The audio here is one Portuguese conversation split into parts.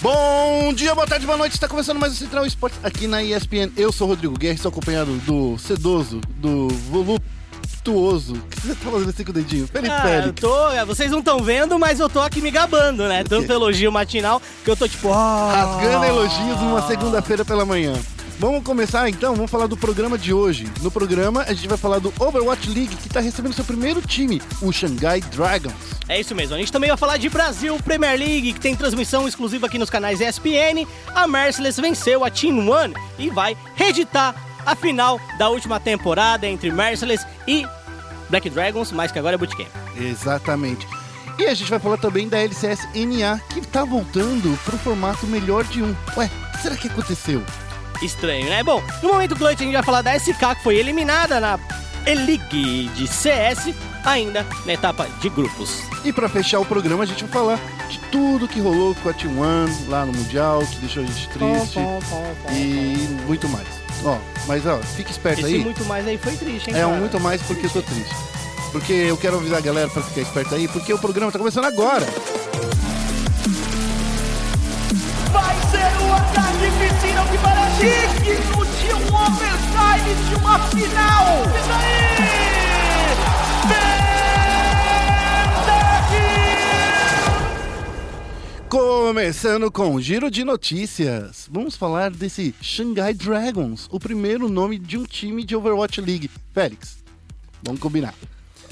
Bom dia, boa tarde, boa noite. Está começando mais o Central Esportes aqui na ESPN. Eu sou o Rodrigo Guerra, estou acompanhado do sedoso, do voluptuoso. O que você tá fazendo assim com o dedinho? Felipe Ah, eu tô, é, vocês não estão vendo, mas eu tô aqui me gabando, né? Tanto elogio matinal que eu tô tipo, ó. Rasgando elogios numa segunda-feira pela manhã. Vamos começar então, vamos falar do programa de hoje. No programa a gente vai falar do Overwatch League, que está recebendo seu primeiro time, o Shanghai Dragons. É isso mesmo. A gente também vai falar de Brasil Premier League, que tem transmissão exclusiva aqui nos canais ESPN. A Merciless venceu a Team One e vai reeditar a final da última temporada entre Merciless e Black Dragons, mais que agora é Bootcamp. Exatamente. E a gente vai falar também da LCS NA, que está voltando pro formato melhor de um. Ué, será que aconteceu? Estranho, né? Bom, no momento clutch a gente vai falar da SK, que foi eliminada na E-League de CS, ainda na etapa de grupos. E para fechar o programa, a gente vai falar de tudo que rolou com a T1 lá no Mundial, que deixou a gente triste e muito mais. Ó, mas ó, fique esperto Esse aí. muito mais aí foi triste, hein, É um cara? muito mais porque eu tô triste. Porque eu quero avisar a galera pra ficar esperto aí, porque o programa tá começando agora. Digno de um overtime de uma final. E daí? Começando com um giro de notícias. Vamos falar desse Shanghai Dragons, o primeiro nome de um time de Overwatch League. Félix, vamos combinar.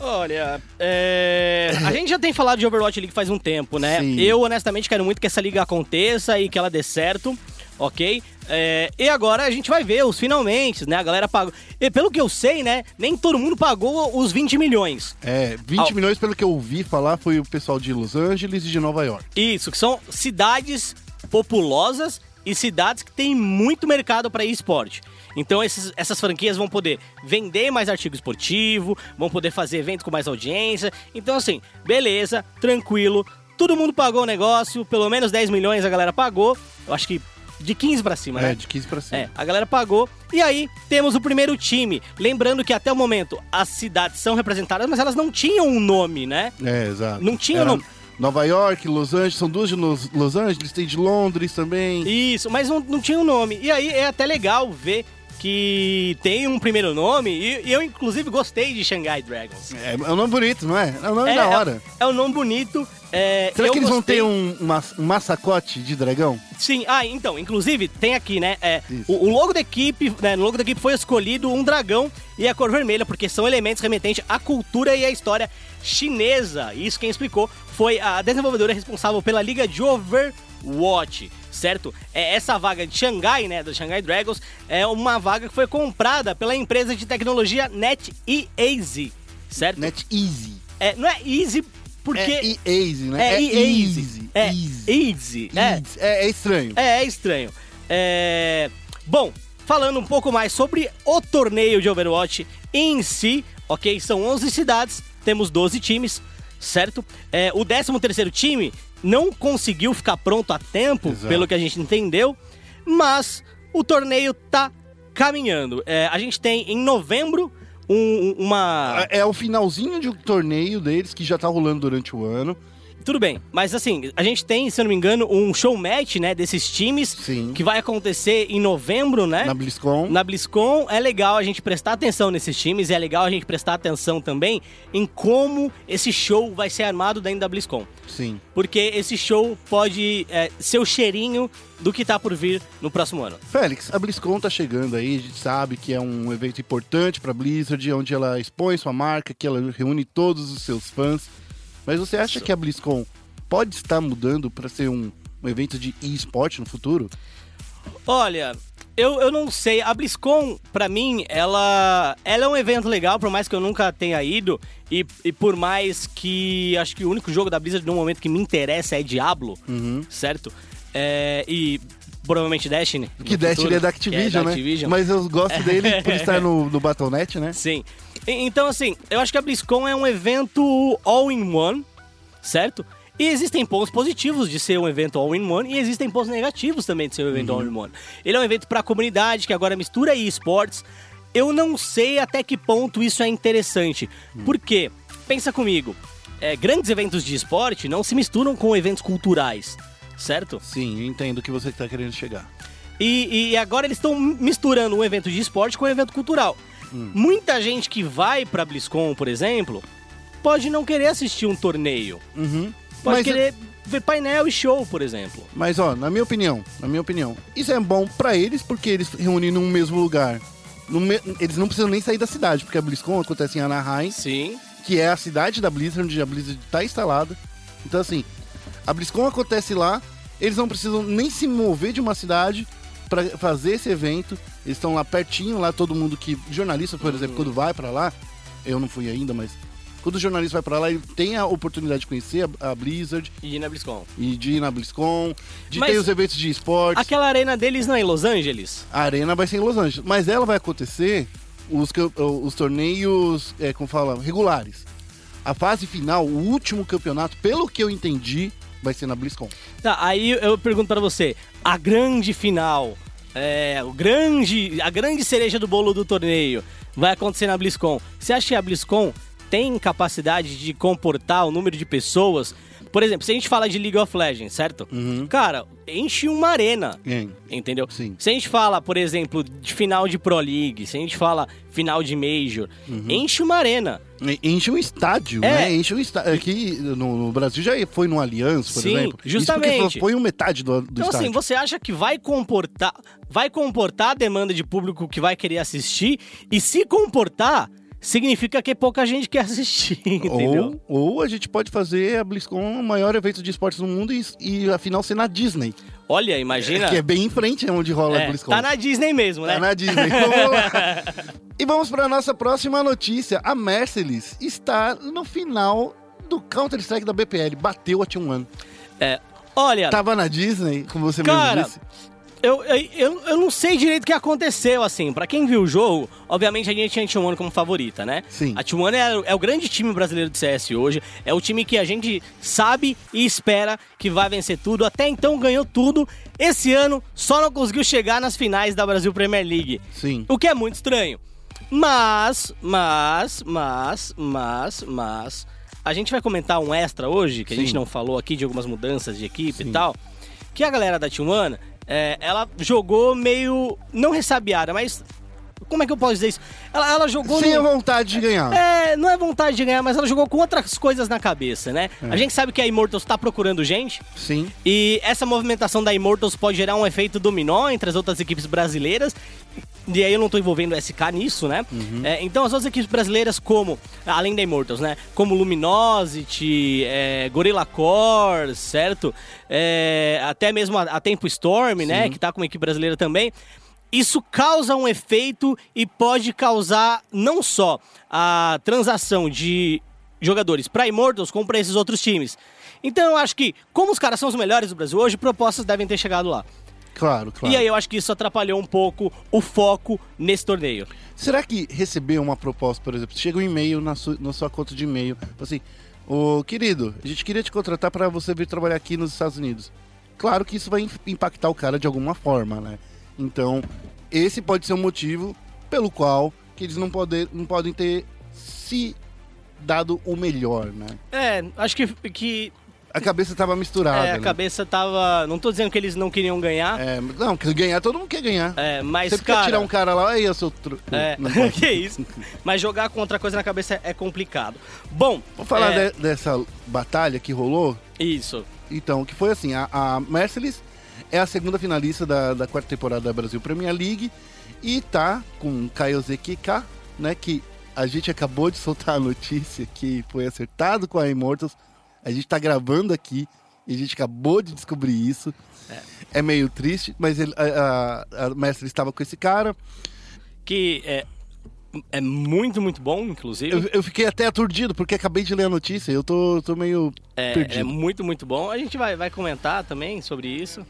Olha, é, a gente já tem falado de Overwatch League faz um tempo, né? Sim. Eu, honestamente, quero muito que essa liga aconteça e que ela dê certo, ok? É, e agora a gente vai ver os finalmente, né? A galera pagou. E pelo que eu sei, né? Nem todo mundo pagou os 20 milhões. É, 20 Au. milhões, pelo que eu ouvi falar, foi o pessoal de Los Angeles e de Nova York. Isso, que são cidades populosas e cidades que têm muito mercado para esporte. Então esses- essas franquias vão poder vender mais artigo esportivo, vão poder fazer eventos com mais audiência. Então assim, beleza, tranquilo. Todo mundo pagou o negócio, pelo menos 10 milhões a galera pagou. Eu acho que de 15 para cima, né? É, de 15 pra cima. É, a galera pagou. E aí, temos o primeiro time. Lembrando que até o momento as cidades são representadas, mas elas não tinham um nome, né? É, exato. Não tinha Era nome. Nova York, Los Angeles, são duas de Los, Los Angeles, tem de Londres também. Isso, mas não, não tinha um nome. E aí é até legal ver que tem um primeiro nome. E, e eu, inclusive, gostei de Shanghai Dragons. É, é um nome bonito, não é? É um nome é, da hora. É, é um nome bonito. É, Será que eles vão gostei- ter um, mas- um massacote de dragão? Sim, ah, então, inclusive, tem aqui, né? é, o, o logo da equipe, né? No logo da equipe foi escolhido um dragão e a cor vermelha, porque são elementos remetentes à cultura e à história chinesa. Isso quem explicou foi a desenvolvedora responsável pela liga de Overwatch, certo? É, essa vaga de Xangai, né? Do Shanghai Dragons, é uma vaga que foi comprada pela empresa de tecnologia NetEasy, certo? Net Easy. É, não é easy porque. É Easy, né? É, easy. Easy. É Easy. easy. É, Easy. É, é estranho. é, é estranho. É... Bom, falando um pouco mais sobre o torneio de Overwatch em si, ok? São 11 cidades, temos 12 times, certo? É, o 13º time não conseguiu ficar pronto a tempo, Exato. pelo que a gente entendeu, mas o torneio tá caminhando. É, a gente tem em novembro um- uma... É o finalzinho de um torneio deles que já tá rolando durante o ano. Tudo bem, mas assim, a gente tem, se eu não me engano, um show match, né, desses times, Sim. que vai acontecer em novembro, né? Na BlizzCon. Na BlizzCon é legal a gente prestar atenção nesses times, é legal a gente prestar atenção também em como esse show vai ser armado dentro da BlizzCon. Sim. Porque esse show pode é, ser o cheirinho do que tá por vir no próximo ano. Félix, a BlizzCon tá chegando aí, a gente sabe que é um evento importante pra Blizzard, onde ela expõe sua marca, que ela reúne todos os seus fãs. Mas você acha que a BlizzCon pode estar mudando pra ser um, um evento de e-sport no futuro? Olha, eu, eu não sei. A BlizzCon, pra mim, ela, ela é um evento legal, por mais que eu nunca tenha ido. E, e por mais que acho que o único jogo da Blizzard no momento que me interessa é Diablo, certo? É, e provavelmente Destiny. Que Destiny futuro, é da Activision, né? Activision. Mas eu gosto dele por estar no, no Battle.net, né? Sim. Então, assim, eu acho que a BlizzCon é um evento all-in-one, certo? E existem pontos positivos de ser um evento all-in-one e existem pontos negativos também de ser um evento all-in-one. Ele é um evento para a comunidade que agora mistura esportes. Eu não sei até que ponto isso é interessante. Por quê? Pensa comigo. é, grandes eventos de esporte não se misturam com eventos culturais. certo? Sim, eu entendo o que você está querendo chegar. E, e agora eles estão misturando um evento de esporte com um evento cultural. Hum. Muita gente que vai pra BlizzCon, por exemplo, pode não querer assistir um torneio. Uhum. Pode Mas, querer ver painel e show, por exemplo. mas, ó, na minha opinião, na minha opinião, isso é bom pra eles porque eles reúnem num mesmo lugar. Me- Eles não precisam nem sair da cidade, porque a BlizzCon acontece em Anaheim, Sim. que é a cidade da Blizzard, onde a Blizzard está instalada. Então, assim, a BlizzCon acontece lá, eles não precisam nem se mover de uma cidade para fazer esse evento. Eles estão lá pertinho, lá todo mundo que. Jornalista, por exemplo, quando vai para lá, eu não fui ainda, mas. Quando o jornalista vai para lá, ele tem a oportunidade de conhecer a, a Blizzard E ir na BlizzCon. e de ir na BlizzCon, de Mas ter os eventos de esportes. Aquela arena deles não é em Los Angeles? A arena vai ser em Los Angeles, mas ela vai acontecer os, os torneios, é, como fala, regulares. A fase final, o último campeonato, pelo que eu entendi, vai ser na BlizzCon. Tá, aí eu pergunto pra você, a grande final, é, o grande, a grande cereja do bolo do torneio vai acontecer na BlizzCon. Você acha que a BlizzCon tem capacidade de comportar o número de pessoas? Por exemplo, se a gente fala de League of Legends, certo? Uhum. Cara, enche uma arena. Entendeu? Sim. Se a gente fala, por exemplo, de final de Pro League, se a gente fala final de Major, enche uma arena. Enche um estádio, É. né? Enche um estádio. Aqui no, no Brasil já foi no Allianz, por Sim, exemplo. justamente. Foi um metade do, do Então, estádio. assim, você acha que vai comportar, vai comportar a demanda de público que vai querer assistir? E se comportar, significa que pouca gente quer assistir, entendeu? ou, ou a gente pode fazer a BlizzCon o maior evento de esportes do mundo e, e a final ser na Disney. Olha, imagina. Que é bem em frente onde rola a É, BlizzCon. tá na Disney mesmo, né? Tá na Disney. Vamos lá. E vamos para nossa próxima notícia. A Merciless está no final do Counter-Strike da BPL. Bateu a T1. É, olha, Tava na Disney, como você Cara, mesmo disse. Eu, eu, eu, não sei direito o que aconteceu, assim. Pra quem viu o jogo, obviamente a gente tinha a T1 como favorita, né? Sim. A T1 é, é o grande time brasileiro de CS hoje. É o time que a gente sabe e espera que vai vencer tudo. Até então ganhou tudo. Esse ano só não conseguiu chegar nas finais da Brasil Premier League. Sim. O que é muito estranho. Mas, mas, mas, mas, mas. A gente vai comentar um extra hoje, que a Sim. gente não falou aqui de algumas mudanças de equipe Sim. e tal. Que a galera da T1, é, ela jogou meio. Não ressabiada, mas. Como é que eu posso dizer isso? Ela, ela jogou. Sem a no- vontade de ganhar. é, não é vontade de ganhar, mas ela jogou com outras coisas na cabeça, né? É. A gente sabe que a Immortals tá procurando gente. Sim. E essa movimentação da Immortals pode gerar um efeito dominó entre as outras equipes brasileiras. E aí eu não tô envolvendo o SK nisso, né? É, então as outras equipes brasileiras, como, além da Immortals, né? Como Luminosity, é, Gorilla Core, certo? É, até mesmo a, a Tempo Storm, né? Que tá com uma equipe brasileira também. Isso causa um efeito e pode causar não só a transação de jogadores para Immortals como para esses outros times. Então eu acho que, como os caras são os melhores do Brasil hoje, propostas devem ter chegado lá. Claro, claro. E aí eu acho que isso atrapalhou um pouco o foco nesse torneio. Será que receber uma proposta, por exemplo, chega um e-mail na sua, na sua conta de e-mail, assim, ô querido, a gente queria te contratar para você vir trabalhar aqui nos Estados Unidos. Claro que isso vai im- impactar o cara de alguma forma, né? Então, esse pode ser um motivo pelo qual que eles não, poder, não podem ter se dado o melhor, né? É, acho que, que A cabeça tava misturada. é, a né? cabeça tava. Não tô dizendo que eles não queriam ganhar, É, não, ganhar, todo mundo quer ganhar. é, mas Você cara. quer tirar um cara lá, aí eu sou tru... É, que isso. Mas jogar com outra coisa na cabeça é complicado. Bom, Vou falar é, de- dessa batalha que rolou. Isso. Então, que foi assim, a, a Merciless é a segunda finalista da, da quarta temporada da Brasil Premier League e tá com Kika, né, que a gente acabou de soltar a notícia que foi acertado com a Immortals. A gente tá gravando aqui e a gente acabou de descobrir isso. É, meio triste, mas ele, a, a, a Merciless estava com esse cara. Que é, é muito, muito bom, inclusive. Eu, eu fiquei até aturdido porque acabei de ler a notícia. Eu tô, tô meio É, perdido. é muito, muito bom. A gente vai, vai comentar também sobre isso.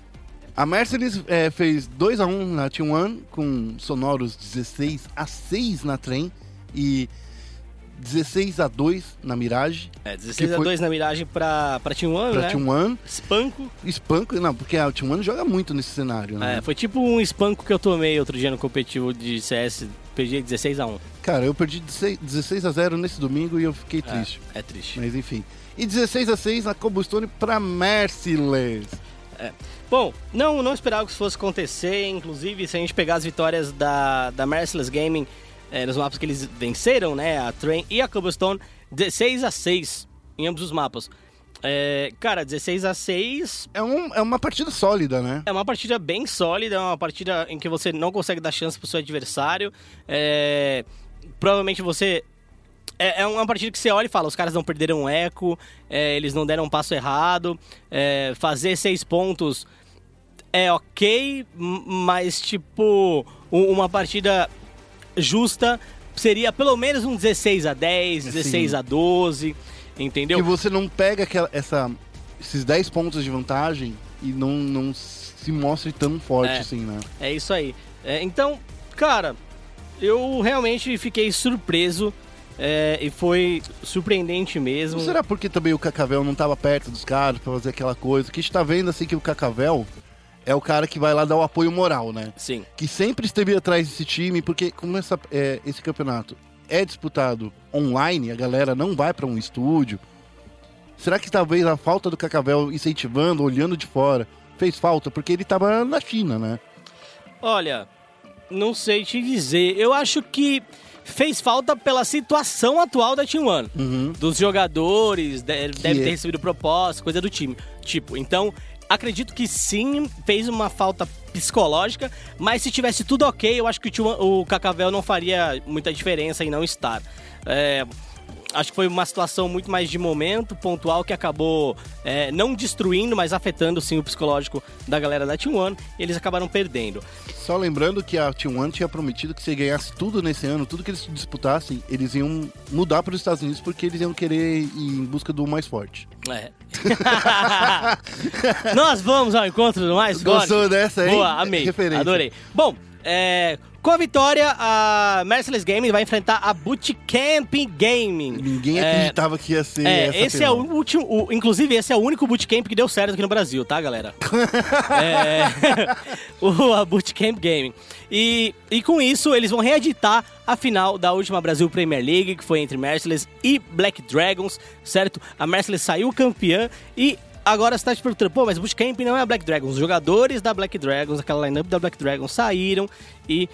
A Mercedes é, fez 2 a 1 na T1 com sonoros 16 a 6 na trem e 16 a 2 na Mirage. É, 16 Que a foi- 2 na miragem pra, pra Team One, Pra né? T1, Espanco. espanco, não, porque a T1 joga muito nesse cenário, né? É, foi tipo um espanco que eu tomei outro dia no competitivo de CS. Perdi 16 a 1 Cara, eu perdi 16, 16 a 0 nesse domingo e eu fiquei triste. É, é triste. Mas enfim. E 16 a 6 na Cobblestone pra Merciless. Bom, não, não esperava que isso fosse acontecer. Inclusive, se a gente pegar as vitórias da, da Merciless Gaming eh, nos mapas que eles venceram, né? A Train e a Cobblestone, 16 a 6 em ambos os mapas. É, cara, 16 a 6 É, um, é uma partida sólida, né? é uma partida bem sólida, é uma partida em que você não consegue dar chance pro seu adversário. É, provavelmente você. É, é uma partida que você olha e fala: os caras não perderam um eco, é, eles não deram um passo errado. é, fazer seis pontos é ok, mas tipo, uma partida justa seria pelo menos um 16 a 10, 16 Sim. a 12, entendeu? Que você não pega aquela, essa, esses 10 pontos de vantagem e não, não se mostre tão forte É. assim, né? É isso aí. É, então, cara, eu realmente fiquei surpreso é, e foi surpreendente mesmo. Será porque também o Cacavel não tava perto dos caras pra fazer aquela coisa? Que a gente tá vendo assim que o Cacavel é o cara que vai lá dar o apoio moral, né? Sim. Que sempre esteve atrás desse time, porque como essa, é, esse campeonato é disputado online, a galera não vai pra um estúdio. Será que talvez a falta do Cacavel incentivando, olhando de fora, fez falta? Porque ele tava na China, né? Olha, não sei te dizer. Eu acho que fez falta pela situação atual da Team One. Uhum. Dos jogadores, de- deve é- ter recebido proposta, coisa do time. Tipo, então, acredito que sim, fez uma falta psicológica, mas se tivesse tudo ok, eu acho que o, One- o Cacavel não faria muita diferença em não estar. É, acho que foi uma situação muito mais de momento, pontual, que acabou é, não destruindo, mas afetando sim o psicológico da galera da Team One, e eles acabaram perdendo. Só lembrando que a T1 tinha prometido que se ganhasse tudo nesse ano, tudo que eles disputassem, eles iam mudar para os Estados Unidos porque eles iam querer ir em busca do mais forte. É. Nós vamos ao encontro do mais forte. Gostou dessa, hein? Boa, amei. Referência. Adorei. Bom, é, com a vitória, a Merciless Gaming vai enfrentar a Bootcamp Gaming. Ninguém É, acreditava que ia ser É, essa esse é o último. o- inclusive, esse é o único bootcamp que deu certo aqui no Brasil, tá, galera? é, o a Bootcamp Gaming. E, e com isso, eles vão reeditar a final da última Brasil Premier League, que foi entre Merciless e Black Dragons, certo? A Merciless saiu campeã e. Agora você tá te perguntando, pô, mas Bootcamp não é a Black Dragons. Os jogadores da Black Dragons, aquela lineup da Black Dragons, saíram e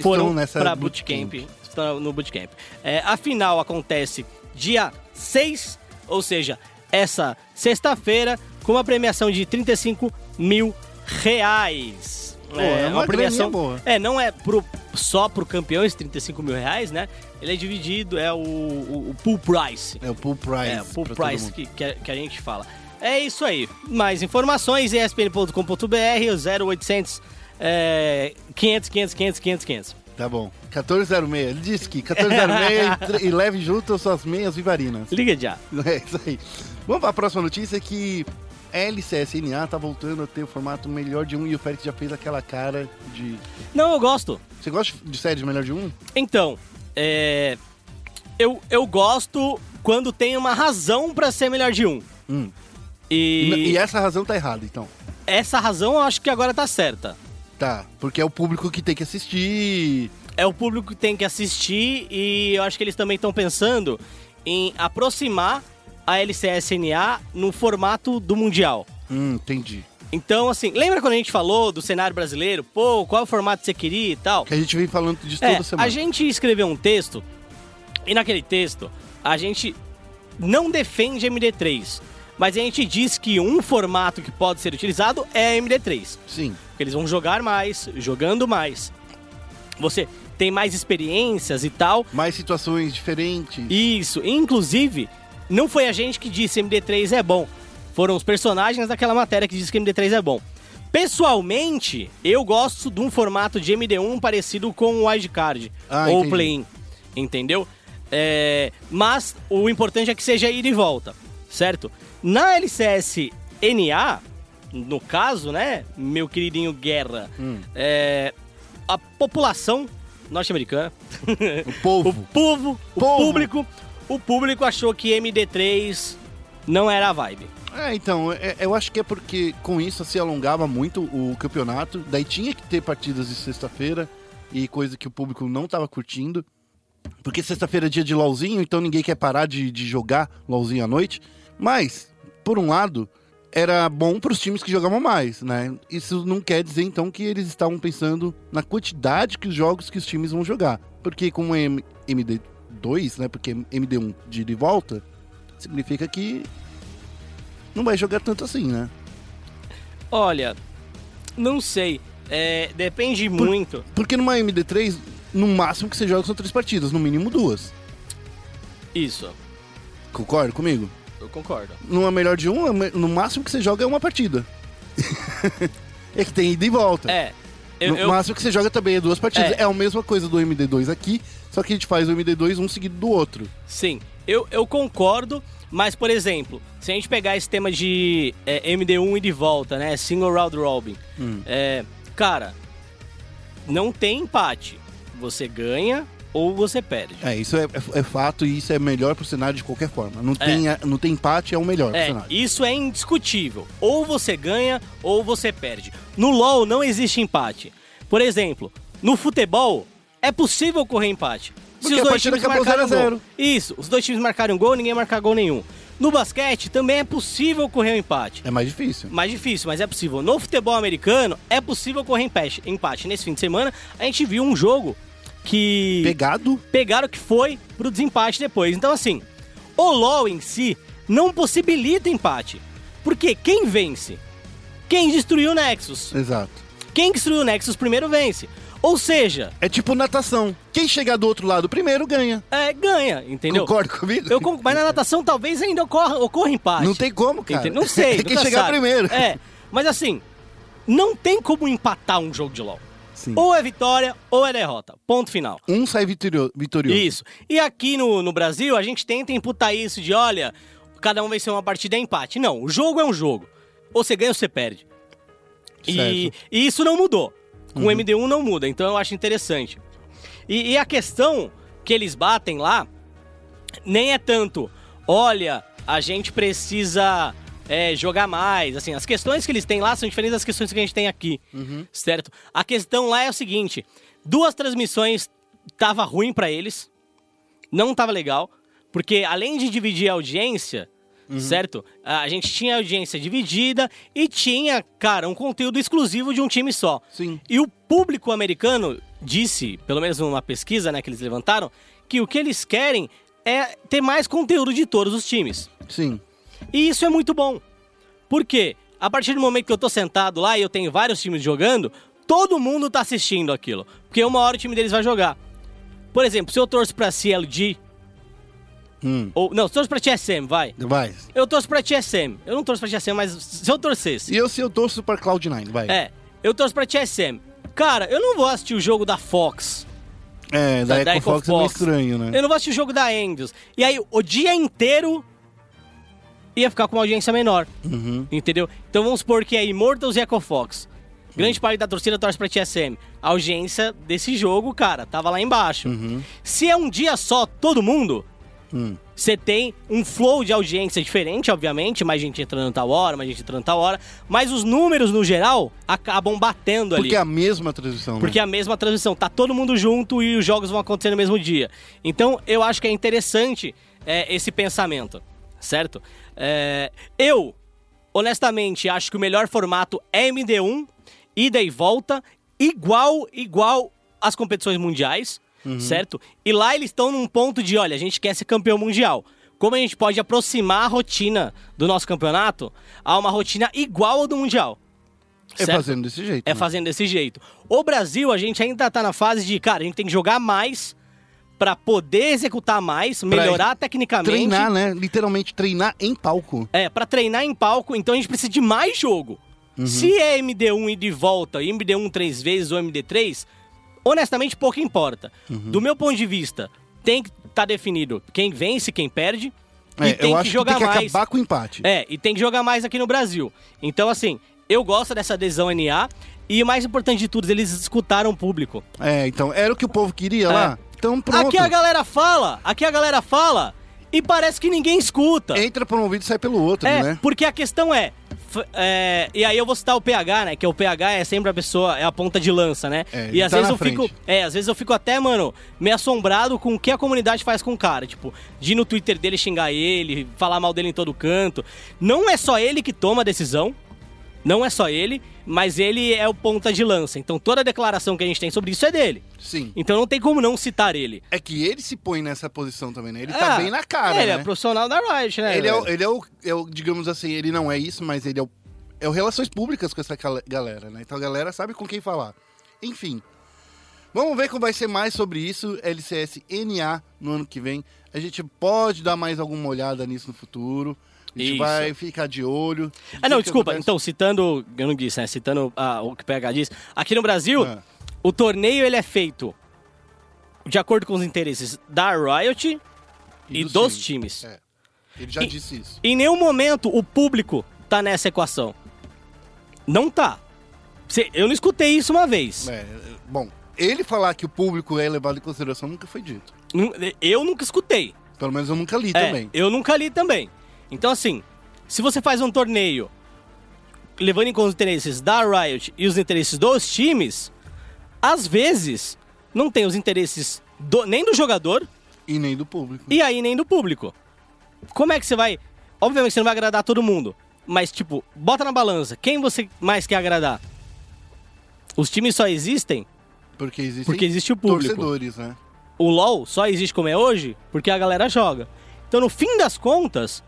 foram nessa pra bootcamp. bootcamp. Estão no bootcamp. É, a final acontece dia 6, ou seja, essa sexta-feira, com uma premiação de 35 mil reais. Pô, é uma graninha boa. É, não é pro, só pro campeão esses 35 mil reais, né? Ele é dividido, é o, o, o pool price. É o pool price. É, pra todo price que, que a gente fala. É isso aí. Mais informações, espn.com.br, 0800 é, 500, 500, 500, 500, 500. Tá bom. 1406. Ele disse que 1406 e e leve junto as suas meias vivarinas. Liga já. É isso aí. Vamos para a próxima notícia que LCSNA tá voltando a ter o formato melhor de um e o Félix já fez aquela cara de. Não, eu gosto. Você gosta de série de melhor de um? Então, é, eu, eu gosto quando tem uma razão pra ser melhor de um. Hum. E, E essa razão tá errada, então. essa razão eu acho que agora tá certa. Tá, porque é o público que tem que assistir. É o público que tem que assistir e eu acho que eles também estão pensando em aproximar a LCSNA no formato do Mundial. Hum, entendi. Então, assim, lembra quando a gente falou do cenário brasileiro? Pô, qual o formato você queria e tal? Que a gente vem falando disso É, toda semana. a gente escreveu um texto e naquele texto a gente não defende MD3, mas a gente diz que um formato que pode ser utilizado é MD3. Sim. Porque eles vão jogar mais, jogando mais. Você tem mais experiências e tal. Mais situações diferentes. Isso, inclusive, não foi a gente que disse MD3 é bom. Foram os personagens daquela matéria que disse que MD3 é bom. Pessoalmente, eu gosto de um formato de MD1 parecido com o wildcard Ah, ou play-in, entendeu? É, mas o importante é que seja ida e volta, certo? Na LCS NA, no caso, né, meu queridinho Guerra, Hum. é, a população norte-americana O povo. o povo, o Povo. público, o público achou que MD3 não era a vibe. É, então, é- eu acho que é porque com isso se alongava muito o campeonato, daí tinha que ter partidas de sexta-feira e coisa que o público não tava curtindo. Porque sexta-feira é dia de LOLzinho, então ninguém quer parar de, de jogar LOLzinho à noite. Mas, por um lado, era bom para os times que jogavam mais, né? Isso não quer dizer então que eles estavam pensando na quantidade que os jogos que os times vão jogar, porque como é M- MD2, né? Porque MD1 de ida e volta significa que não vai jogar tanto assim, né? Olha, não sei. É, depende muito. Porque numa MD3, no máximo que você joga são três partidas, no mínimo duas. Isso, Concorda comigo? Eu concordo. Numa melhor de um, no máximo que você joga é uma partida. é que tem ida e volta. É. Eu, no eu- máximo que você joga também é duas partidas. É. É. a mesma coisa do MD2 aqui, só que a gente faz o MD2 um seguido do outro. Sim, eu, eu concordo, mas, por exemplo, se a gente pegar esse tema de é, MD1 e de volta, né? Single round robin. É, cara, não tem empate. Você ganha ou você perde. É, isso é, é- é fato e isso é melhor pro cenário de qualquer forma. Não, tem, a- não tem empate, é o melhor pro É, cenário. isso é indiscutível. Ou você ganha ou você perde. No LoL não existe empate. Por exemplo, no futebol é possível correr empate. Porque partida acabou marcarem 0 a 0. gol. Isso, os dois times marcaram gol, ninguém marcar gol nenhum. No basquete também é possível correr um empate. É mais difícil. Mais difícil, mas é possível. No futebol americano é possível correr empate. empate. Nesse fim de semana a gente viu um jogo que Pegado, pegaram que foi pro desempate depois. Então, assim, o LoL em si não possibilita empate. Porque quem vence? Quem destruiu o Nexus. exato. Quem destruiu o Nexus primeiro vence. Ou seja, É tipo natação. Quem chegar do outro lado primeiro ganha. é, ganha, entendeu? Concorda comigo? Eu, mas na natação talvez ainda ocorra, ocorra empate. Não tem como, cara. Entende? Não sei. É quem chegar sabe. primeiro. É, mas assim, não tem como empatar um jogo de LoL. Sim. Ou é vitória ou é derrota. Ponto final. Um sai vitorio- vitorioso. Isso. E aqui no, no Brasil, a gente tenta imputar isso de, olha, cada um vai ser uma partida é empate. Não, o jogo é um jogo. Ou você ganha ou você perde. E, e isso não mudou. Com o MD1 não muda, então eu acho interessante. E, e a questão que eles batem lá nem é tanto, olha, a gente precisa é, jogar mais. Assim, as questões que eles têm lá são diferentes das questões que a gente tem aqui, certo? A questão lá é o seguinte: duas transmissões tava ruim pra eles, não tava legal, porque além de dividir a audiência, certo? A gente tinha a audiência dividida e tinha, cara, um conteúdo exclusivo de um time só. Sim. E o público americano disse, pelo menos numa pesquisa né, que eles levantaram, que o que eles querem é ter mais conteúdo de todos os times. Sim. E isso é muito bom. Por quê? A partir do momento que eu tô sentado lá e eu tenho vários times jogando, todo mundo tá assistindo aquilo. Porque uma hora o time deles vai jogar. Por exemplo, se eu torço pra CLG, Hum. ou. Não, se eu torço pra TSM, vai. Vai. Eu torço pra TSM. Eu não torço pra TSM, mas se eu torcesse. E eu, se eu torço para Cloud9, vai. É, eu torço pra TSM. Cara, eu não vou assistir o jogo da Fox. É, da, Da Echo Fox é meio Fox. estranho, né? Eu não vou assistir o jogo da Angels. E aí, o dia inteiro ia ficar com uma audiência menor. Uhum. Entendeu? Então vamos supor que é Immortals e Echo Fox. Grande parte da torcida torce pra TSM. A audiência desse jogo, cara, tava lá embaixo. Se é um dia só, todo mundo, Hum. você tem um flow de audiência diferente, obviamente. Mais gente entrando tal hora, mais gente entrando tal hora. Mas os números, no geral, acabam batendo ali. Porque é a mesma transmissão, Porque é né? a mesma transmissão, tá todo mundo junto e os jogos vão acontecer no mesmo dia. Então, eu acho que é interessante é, esse pensamento, certo? É, eu, honestamente, acho que o melhor formato é MD1, ida e volta, igual, igual às competições mundiais, certo? E lá eles estão num ponto de, olha, a gente quer ser campeão mundial. Como a gente pode aproximar a rotina do nosso campeonato a uma rotina igual ao do mundial? É certo? fazendo desse jeito. É né? fazendo desse jeito. O Brasil, a gente ainda tá na fase de, cara, a gente tem que jogar mais pra poder executar mais, melhorar tecnicamente. Treinar, né? Literalmente treinar em palco. É, pra treinar em palco, então a gente precisa de mais jogo. Uhum. Se é MD1 e de volta, e MD1 três vezes ou MD3, honestamente pouco importa. Uhum. Do meu ponto de vista, tem que estar definido quem vence, quem perde. É, e tem eu que acho jogar que tem que mais. acabar com o empate. É, e tem que jogar mais aqui no Brasil. Então, assim, eu gosto dessa adesão NA. E o mais importante de tudo, eles escutaram o público. É, então, era o que o povo queria É. lá. Então, pronto. Aqui a galera fala, aqui a galera fala, e parece que ninguém escuta. Entra por um ouvido e sai pelo outro, É, né? porque a questão é, é, e aí eu vou citar o PH, né? Que o PH é sempre a pessoa, é a ponta de lança, né? É, e às tá vezes eu fico. frente. É, às vezes eu fico até, mano, meio assombrado com o que a comunidade faz com o cara. Tipo, de ir no Twitter dele xingar ele, falar mal dele em todo canto. Não é só ele que toma a decisão. Não é só ele, mas ele é o ponta de lança. Então toda a declaração que a gente tem sobre isso é dele. Sim. Então não tem como não citar ele. É que ele se põe nessa posição também, né? Ele tá Ah, bem na cara, Ele né? é profissional da Riot, né? Ele é, o, ele é, o, é o, digamos assim, ele não é isso, mas ele é o, é o relações públicas com essa gal- galera, né? Então a galera sabe com quem falar. Enfim. Vamos ver como vai ser mais sobre isso, LCS NA no ano que vem. A gente pode dar mais alguma olhada nisso no futuro. A gente Isso. vai ficar de olho. Ah, não, desculpa. Então, citando, eu não disse, né? Citando ah, o que o PH diz. Aqui no Brasil, Ah. o torneio ele é feito de acordo com os interesses da Riot e, dos dos times. É. Ele já E- disse isso. Em nenhum momento o público tá nessa equação. Não tá. Eu não escutei isso uma vez. É, bom, ele falar que o público é levado em consideração nunca foi dito. Eu nunca escutei. Pelo menos eu nunca li É, também. Eu nunca li também. Então, assim, se você faz um torneio levando em conta os interesses da Riot e os interesses dos times, às vezes não tem os interesses do- nem do jogador E nem do público. e aí nem do público. Como é que você vai. Obviamente você não vai agradar todo mundo, mas, tipo, bota na balança. Quem você mais quer agradar? Os times só existem Porque existe, porque existe o público. torcedores, né? o LoL só existe como é hoje porque a galera joga. Então, no fim das contas,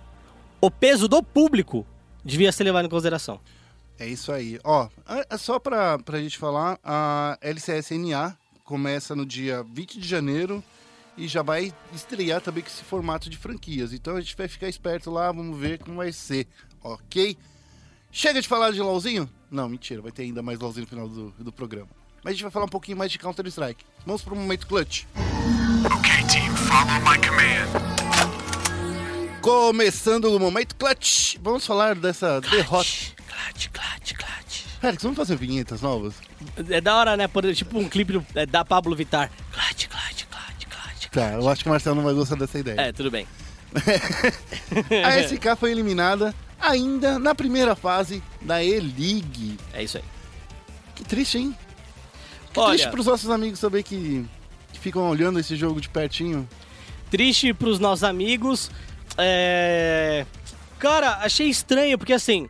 o peso do público devia ser levado em consideração. É isso aí. Ó, é- é só pra, pra gente falar, a LCSNA começa no dia 20 de janeiro e já vai estrear também com esse formato de franquias. Então a gente vai ficar esperto lá, vamos ver como vai ser, ok? Chega de falar de LOLzinho? Não, mentira, vai ter ainda mais LOLzinho no final do, do programa. Mas a gente vai falar um pouquinho mais de Counter-Strike. Vamos pro momento clutch. Okay, team, follow my command. Começando o momento clutch, vamos falar dessa derrota. Clutch, clutch, clutch. Félix, vamos fazer vinhetas novas? É da hora, né? Por, tipo um clipe do- é, da Pablo Vittar. Clutch, clutch, clutch, clutch. Tá, eu acho que o Marcelo não vai gostar dessa ideia. É, tudo bem. A SK foi eliminada ainda na primeira fase da E-League. É isso aí. Que triste, hein? Que Olha- triste pros nossos amigos saber que, que ficam olhando esse jogo de pertinho. Triste pros nossos amigos. É... Cara, achei estranho, porque assim,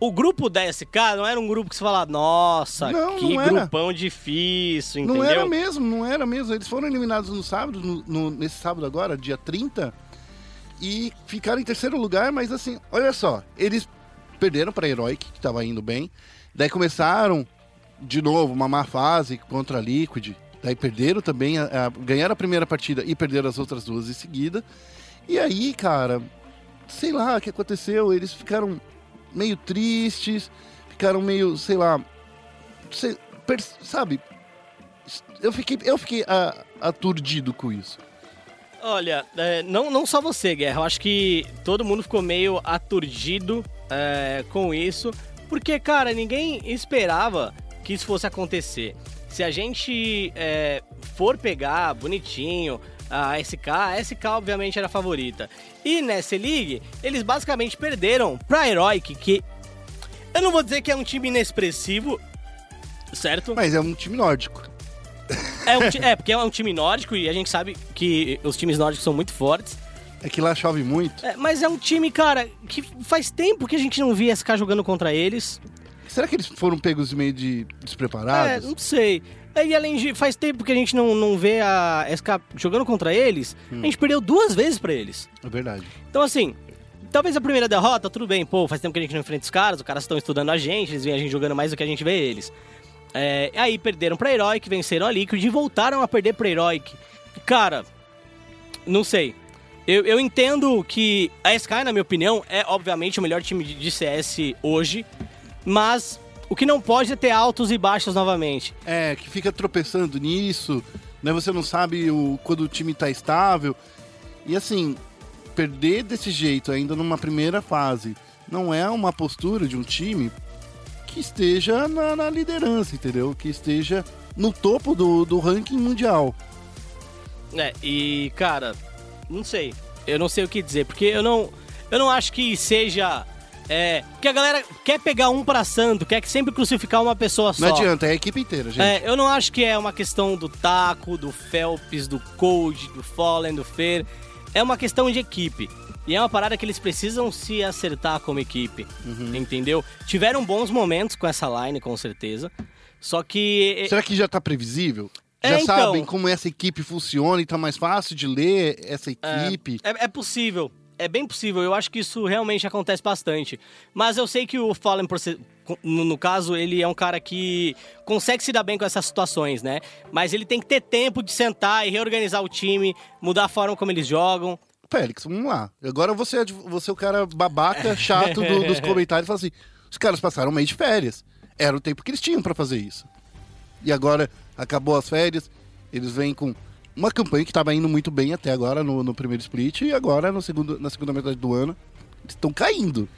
o grupo da SK não era um grupo que você fala, nossa, Não, que não grupão difícil, entendeu? Não era mesmo, não era mesmo. Eles foram eliminados no sábado, no, no- nesse sábado agora, dia 30, e ficaram em terceiro lugar, mas assim, olha só, eles perderam pra Heroic, que tava indo bem, daí começaram de novo uma má fase contra a Liquid, daí perderam também, a- a- ganharam a primeira partida e perderam as outras duas em seguida, e aí, cara, sei lá o que aconteceu, eles ficaram meio tristes, ficaram meio, sei lá, sei- sabe, eu fiquei, eu fiquei ah, aturdido com isso. Olha, é, não, não só você, Guerra. Eu acho que todo mundo ficou meio aturdido é, com isso. Porque, cara, ninguém esperava que isso fosse acontecer. Se a gente é, for pegar bonitinho a SK, a SK obviamente era a favorita. E nessa League, eles basicamente perderam pra Heroic, que eu não vou dizer que é um time inexpressivo, certo? Mas é um time nórdico. É, um é, porque é um time nórdico e a gente sabe que os times nórdicos são muito fortes. É que lá chove muito. É, mas é um time, cara, que faz tempo que a gente não via SK jogando contra eles. Será que eles foram pegos meio de É, despreparados? não sei. É, E além de. Faz tempo que a gente não, não vê a SK jogando contra eles. A gente perdeu duas vezes pra eles. É verdade. Então, assim. Talvez a primeira derrota, tudo bem, pô, faz tempo que a gente não enfrenta os caras, os caras estão estudando a gente, eles veem a gente jogando mais do que a gente vê eles. É, aí perderam pra Heroic, venceram a Liquid e voltaram a perder pra Heroic. Cara, não sei. Eu, eu entendo que a Sky, na minha opinião, é obviamente o melhor time de, de CS hoje, mas o que não pode é ter altos e baixos novamente. É, que fica tropeçando nisso, né? Você não sabe o, quando o time tá estável. E assim, perder desse jeito ainda numa primeira fase não é uma postura de um time que esteja na, na liderança, entendeu? Que esteja no topo do, do ranking mundial. É, e cara, não sei. Eu não sei o que dizer, porque eu não, eu não acho que seja É, porque a galera quer pegar um pra santo, quer sempre crucificar uma pessoa só. Não adianta, é a equipe inteira, gente. É, eu não acho que é uma questão do Taco, do Phelps, do Cold, do Fallen, do Fer. É uma questão de equipe. E é uma parada que eles precisam se acertar como equipe. Uhum. Entendeu? Tiveram bons momentos com essa line, com certeza. Só que. Será que já tá previsível? É, já então. sabem como essa equipe funciona e tá mais fácil de ler essa equipe? É, é possível. É bem possível. Eu acho que isso realmente acontece bastante. Mas eu sei que o Fallen, no, caso, ele é um cara que consegue se dar bem com essas situações, né? Mas ele tem que ter tempo de sentar e reorganizar o time, mudar a forma como eles jogam. Félix, vamos lá. Agora você é, você é o cara babaca, chato do- dos comentários e fala assim: os caras passaram um mês de férias. Era o tempo que eles tinham pra fazer isso. E agora acabou as férias, eles vêm com uma campanha que tava indo muito bem até agora no, no primeiro split e agora no segundo, na segunda metade do ano estão caindo.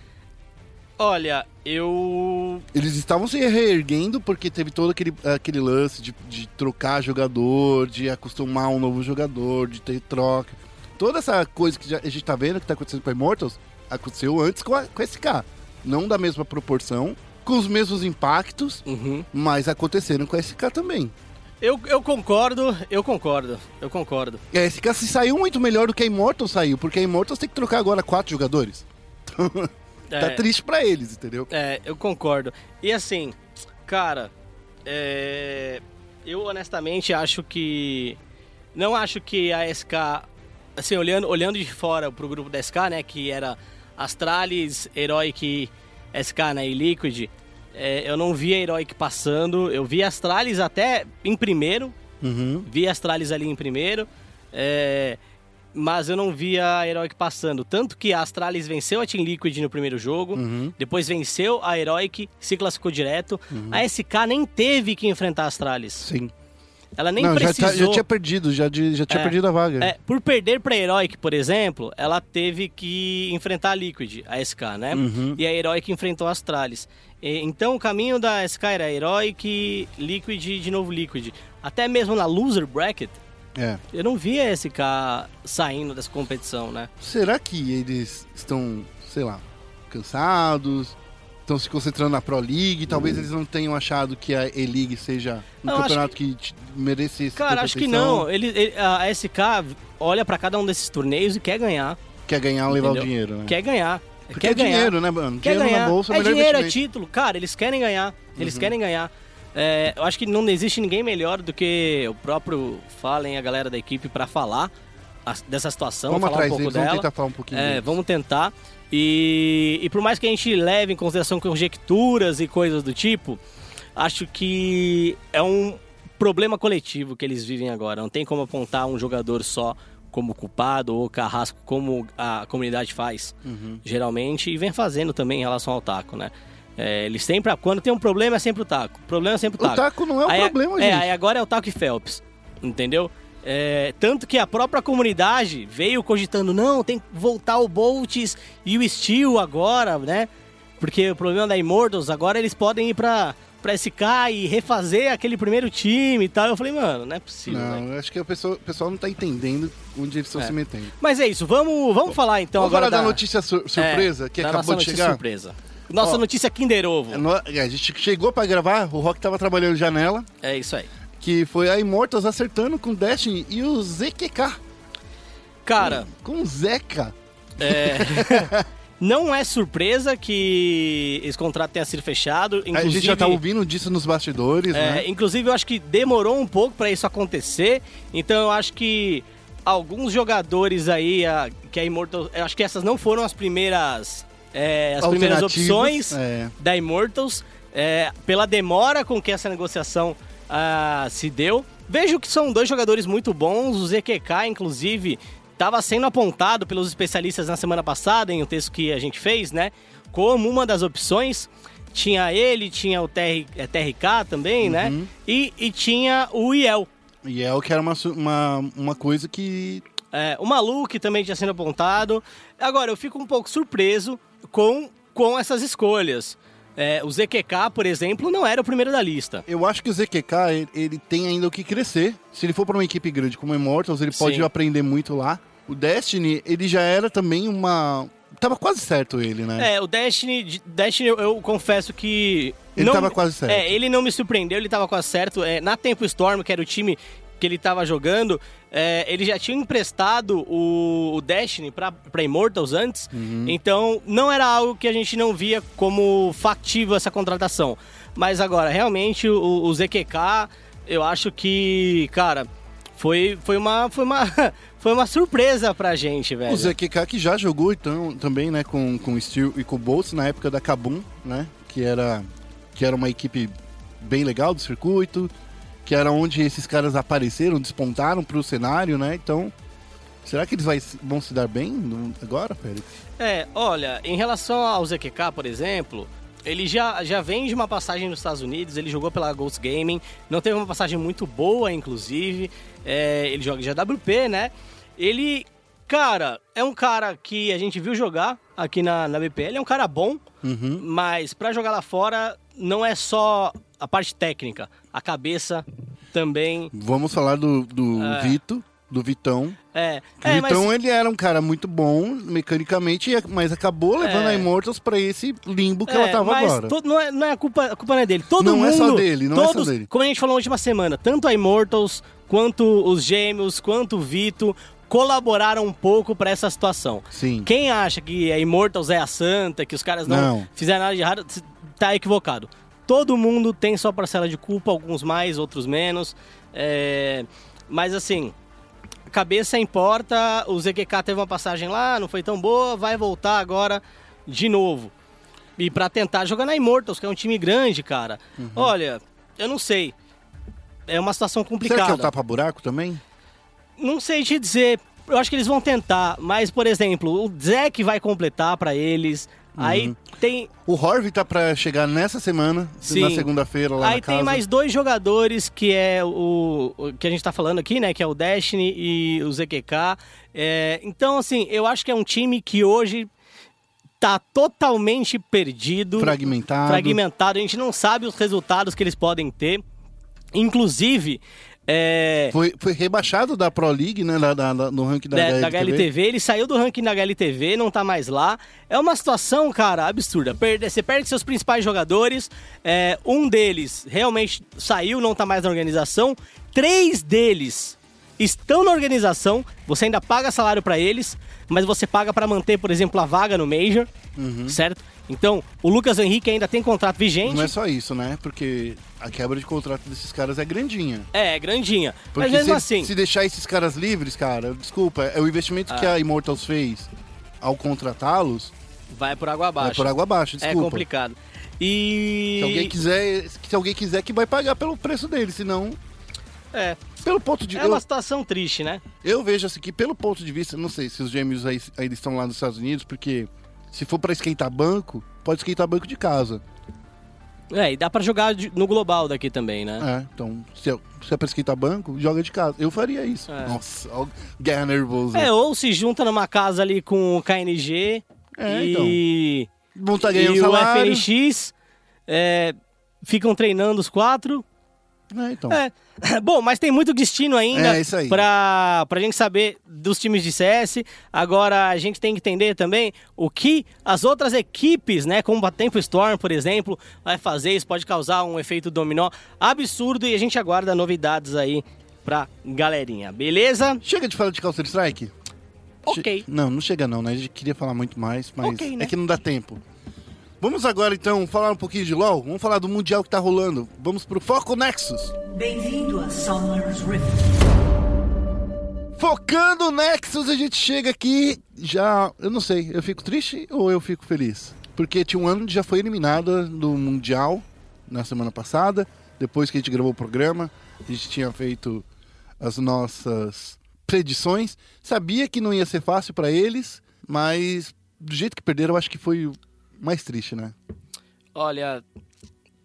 Olha, eu. Eles estavam se reerguendo porque teve todo aquele, aquele lance de, de trocar jogador, de acostumar um novo jogador, de ter troca. Toda essa coisa que a gente tá vendo que tá acontecendo com a Immortals aconteceu antes com a, com a SK. Não da mesma proporção, com os mesmos impactos, Uhum. mas aconteceram com a SK também. Eu, eu concordo, eu concordo, eu concordo. E a SK se saiu muito melhor do que a Immortals saiu, porque a Immortals tem que trocar agora quatro jogadores. tá É. triste pra eles, entendeu? É, eu concordo. E assim, cara, é, eu honestamente acho que. Não acho que a SK. Assim, olhando, olhando de fora pro grupo da SK, né? Que era Astralis, Heroic, SK né, e Liquid. É, eu não vi a Heroic passando. Eu vi Astralis até em primeiro. Uhum. Vi Astralis ali em primeiro. é, mas eu não vi a Heroic passando. Tanto que a Astralis venceu a Team Liquid no primeiro jogo. Uhum. Depois venceu a Heroic, se classificou direto. A SK nem teve que enfrentar a Astralis. Sim. Ela nem Não, já, precisou. tá- já tinha perdido, já, já tinha É. perdido a vaga. É, por perder pra Heroic, por exemplo, ela teve que enfrentar a Liquid, a SK, né? Uhum. E a Heroic enfrentou a Astralis. E- então o caminho da SK era Heroic, Liquid e de novo Liquid. Até mesmo na loser bracket, É. eu não vi a SK saindo dessa competição, né? Será que eles estão, sei lá, cansados? Estão se concentrando na Pro League? Talvez eles não tenham achado que a E-League seja um Não, campeonato que, te- merecesse Cara, acho que não. Ele, ele- a SK olha pra cada um desses torneios e quer ganhar. Quer ganhar, levar o dinheiro, né? Quer ganhar. Porque quer é ganhar. dinheiro, né, mano? Quer dinheiro ganhar. na bolsa é é dinheiro, é título. Cara, eles querem ganhar. Eles Uhum. querem ganhar. É, eu acho que não existe ninguém melhor do que o próprio Fallen, a galera da equipe, pra falar dessa situação, Vamos falar atrás um pouco deles, dela. vamos tentar falar um pouquinho É, deles. vamos tentar. E, e por mais que a gente leve em consideração conjecturas e coisas do tipo, acho que é um problema coletivo que eles vivem agora. Não tem como apontar um jogador só como culpado ou carrasco como a comunidade faz, Uhum. geralmente, e vem fazendo também em relação ao taco, né? É, eles sempre, quando tem um problema é sempre o taco. O problema é sempre o O taco. taco não é o Aí, problema, é, gente. aí agora é o Taco e Phelps, entendeu? É, tanto que a própria comunidade veio cogitando, não, tem que voltar o Bolts e o Steel agora, né? Porque o problema da Immortals, agora eles podem ir pra, pra SK e refazer aquele primeiro time e tal. Eu falei, mano, não é possível, né? Não, eu acho que o pessoal, pessoal não tá entendendo onde eles estão É. se metendo. Mas é isso, vamos, vamos falar então Vamos agora falar da, notícia sur- surpresa é, que acabou de chegar. surpresa. Nossa Ó, notícia Kinder Ovo. É, é, A gente chegou pra gravar, o Rock tava trabalhando janela, É isso aí. que foi a Immortals acertando com o Destiny e o ZQK. Cara, Com o Zeca. É, não é surpresa que esse contrato tenha sido fechado. Inclusive, A gente já tá ouvindo disso nos bastidores, é, né? inclusive, eu acho que demorou um pouco para isso acontecer. Então, eu acho que alguns jogadores aí, a, que a Immortals. Eu acho que essas não foram as primeiras. é, as primeiras opções é. da Immortals. é, pela demora com que essa negociação ah, se deu. Vejo que são dois jogadores muito bons. O ZQK, inclusive, estava sendo apontado pelos especialistas na semana passada, em um texto que a gente fez, né? Como uma das opções. Tinha ele, tinha o TR, é, TRK também, né? Uhum. E, e tinha o IEL. O que era uma, uma, uma coisa que. É, o Malu, que também tinha sido apontado. Agora, eu fico um pouco surpreso com, com essas escolhas. É, o ZQK, por exemplo, não era o primeiro da lista. Eu acho que o ZQK ele, ele tem ainda o que crescer. Se ele for pra uma equipe grande como o Immortals, ele pode Sim. aprender muito lá. O Destiny, ele já era também uma, Tava quase certo ele, né? É, o Destiny, de- Destiny eu, eu confesso que. Ele não- tava quase certo. É, ele não me surpreendeu, ele tava quase certo. É, na Tempo Storm, que era o time que ele tava jogando, é, ele já tinha emprestado o, o Destiny pra, pra Immortals antes. Uhum. Então, não era algo que a gente não via como factível essa contratação. Mas agora, realmente, o, o ZQK, eu acho que, cara, foi, foi uma. Foi uma. Foi uma surpresa pra gente, velho. O ZQK que já jogou então, também, né, com, com o Steel e com o Boltz na época da Kabum, né? Que era, que era uma equipe bem legal do circuito, que era onde esses caras apareceram, despontaram pro cenário, né? Então, será que eles vão se dar bem no- agora, Félix? É, olha, em relação ao ZQK, por exemplo, ele já, já vem de uma passagem nos Estados Unidos, ele jogou pela Ghost Gaming, não teve uma passagem muito boa, inclusive, é, ele joga de AWP, né? Ele, cara, é um cara que a gente viu jogar aqui na, na BPL, é um cara bom, Uhum. mas pra jogar lá fora não é só a parte técnica, a cabeça também Vamos falar do, do É. Vito, do Vitão. é. O é, mas- Vitão, ele era um cara muito bom mecanicamente, mas acabou levando É. a Immortals pra esse limbo que É, ela tava mas agora. to- não, é, não é a culpa, a culpa não é dele. Todo Não mundo. é só dele, não é só todos, dele. Como a gente falou na última semana, tanto a Immortals, quanto os Gêmeos, quanto o Vito colaboraram um pouco pra essa situação. Sim. Quem acha que a Immortals é a santa, que os caras não, Não. fizeram nada de errado, tá equivocado. Todo mundo tem sua parcela de culpa, alguns mais, outros menos. É, Mas assim, cabeça importa. O ZQK teve uma passagem lá, não foi tão boa, vai voltar agora de novo. E pra tentar jogar na Immortals, que é um time grande, cara. Olha, eu não sei. É uma situação Será que é complicada. o tapa-buraco também? Não sei te dizer. Eu acho que eles vão tentar, mas, por exemplo, o Zeke vai completar pra eles. Aí Uhum. tem. O Horvey tá pra chegar nessa semana, Sim. na segunda-feira lá Aí na casa. tem mais dois jogadores que é o, o que a gente tá falando aqui, né? Que é o Destiny e o ZQK. É, então, assim, eu acho que é um time que hoje tá totalmente perdido. Fragmentado. fragmentado. A gente não sabe os resultados que eles podem ter. Inclusive, é, Foi, foi rebaixado da Pro League, né? Da, da- da- no ranking da, da, da HLTV. Ele saiu do ranking da HLTV, não tá mais lá. É uma situação, cara, absurda. Perde- você perde seus principais jogadores, é, um deles realmente saiu, não tá mais na organização. Três deles estão na organização, você ainda paga salário pra eles, mas você paga pra manter, por exemplo, a vaga no Major, certo? Então, o Lucas Henrique ainda tem contrato vigente. Uhum. Não é só isso, né? Porque a quebra de contrato desses caras é grandinha. É, grandinha. Porque mas mesmo se, assim. se deixar esses caras livres, cara, desculpa, é o investimento que Ah. a Immortals fez ao contratá-los Vai por água abaixo. é por água abaixo, É desculpa. complicado. E. Se alguém quiser, se alguém quiser que vai pagar pelo preço dele, senão É, pelo ponto de é eu, uma situação triste, né? eu vejo assim que pelo ponto de vista, não sei se os gêmeos aí, ainda estão lá nos Estados Unidos, porque se for pra esquentar banco, pode esquentar banco de casa. É, e dá pra jogar no global daqui também, né? É, então, se é, se é pra esquentar banco, joga de casa. Eu faria isso. É. Nossa, ó, guerra nervosa. É, ou se junta numa casa ali com o KNG É, e, tá ganhando e o salário. FNX, é, ficam treinando os quatro. É, então. É. Bom, mas tem muito destino ainda É, isso aí. Pra, pra gente saber dos times de CS. Agora, a gente tem que entender também o que as outras equipes, né, como a Tempo Storm, por exemplo, vai fazer. Isso pode causar um efeito dominó absurdo e a gente aguarda novidades aí pra galerinha, beleza? Chega de falar de Counter Strike? Ok. Che- Não, não chega não, né? A gente queria falar muito mais, mas Ok, né? é que não dá tempo. Vamos agora então falar um pouquinho de LoL. Vamos falar do Mundial que tá rolando. Vamos pro Foco Nexus. Bem-vindo a Summer's Rift. Focando Nexus, a gente chega aqui já. Eu não sei, eu fico triste ou eu fico feliz? Porque tinha um ano que já foi eliminada do Mundial na semana passada. Depois que a gente gravou o programa, a gente tinha feito as nossas predições. Sabia que não ia ser fácil pra eles, mas do jeito que perderam, eu acho que foi mais triste, né? Olha,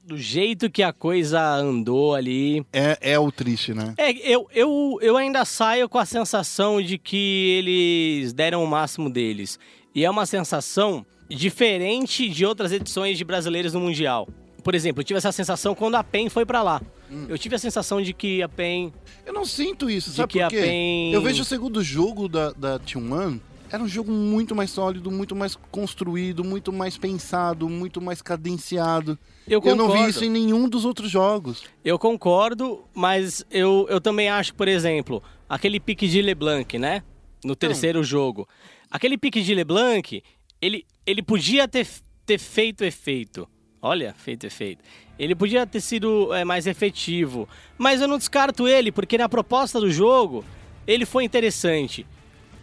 do jeito que a coisa andou ali. É, é o triste, né? É, eu, eu, eu ainda saio com a sensação de que eles deram o máximo deles. E é uma sensação diferente de outras edições de brasileiros no Mundial. Por exemplo, eu tive essa sensação quando a PEN foi pra lá. Eu tive a sensação de que a PEN. Eu não sinto isso, De sabe que por a quê? PEN- Eu vejo o segundo jogo da, da T1, era um jogo muito mais sólido, muito mais construído, muito mais pensado, muito mais cadenciado. Eu Eu não vi isso em nenhum dos outros jogos. Eu concordo, mas eu, eu também acho, por exemplo, aquele pique de LeBlanc, né? No terceiro jogo. Aquele pique de LeBlanc, ele, ele podia ter, ter feito efeito. Olha, feito efeito. Ele podia ter sido é, mais efetivo. Mas eu não descarto ele, porque na proposta do jogo, ele foi interessante.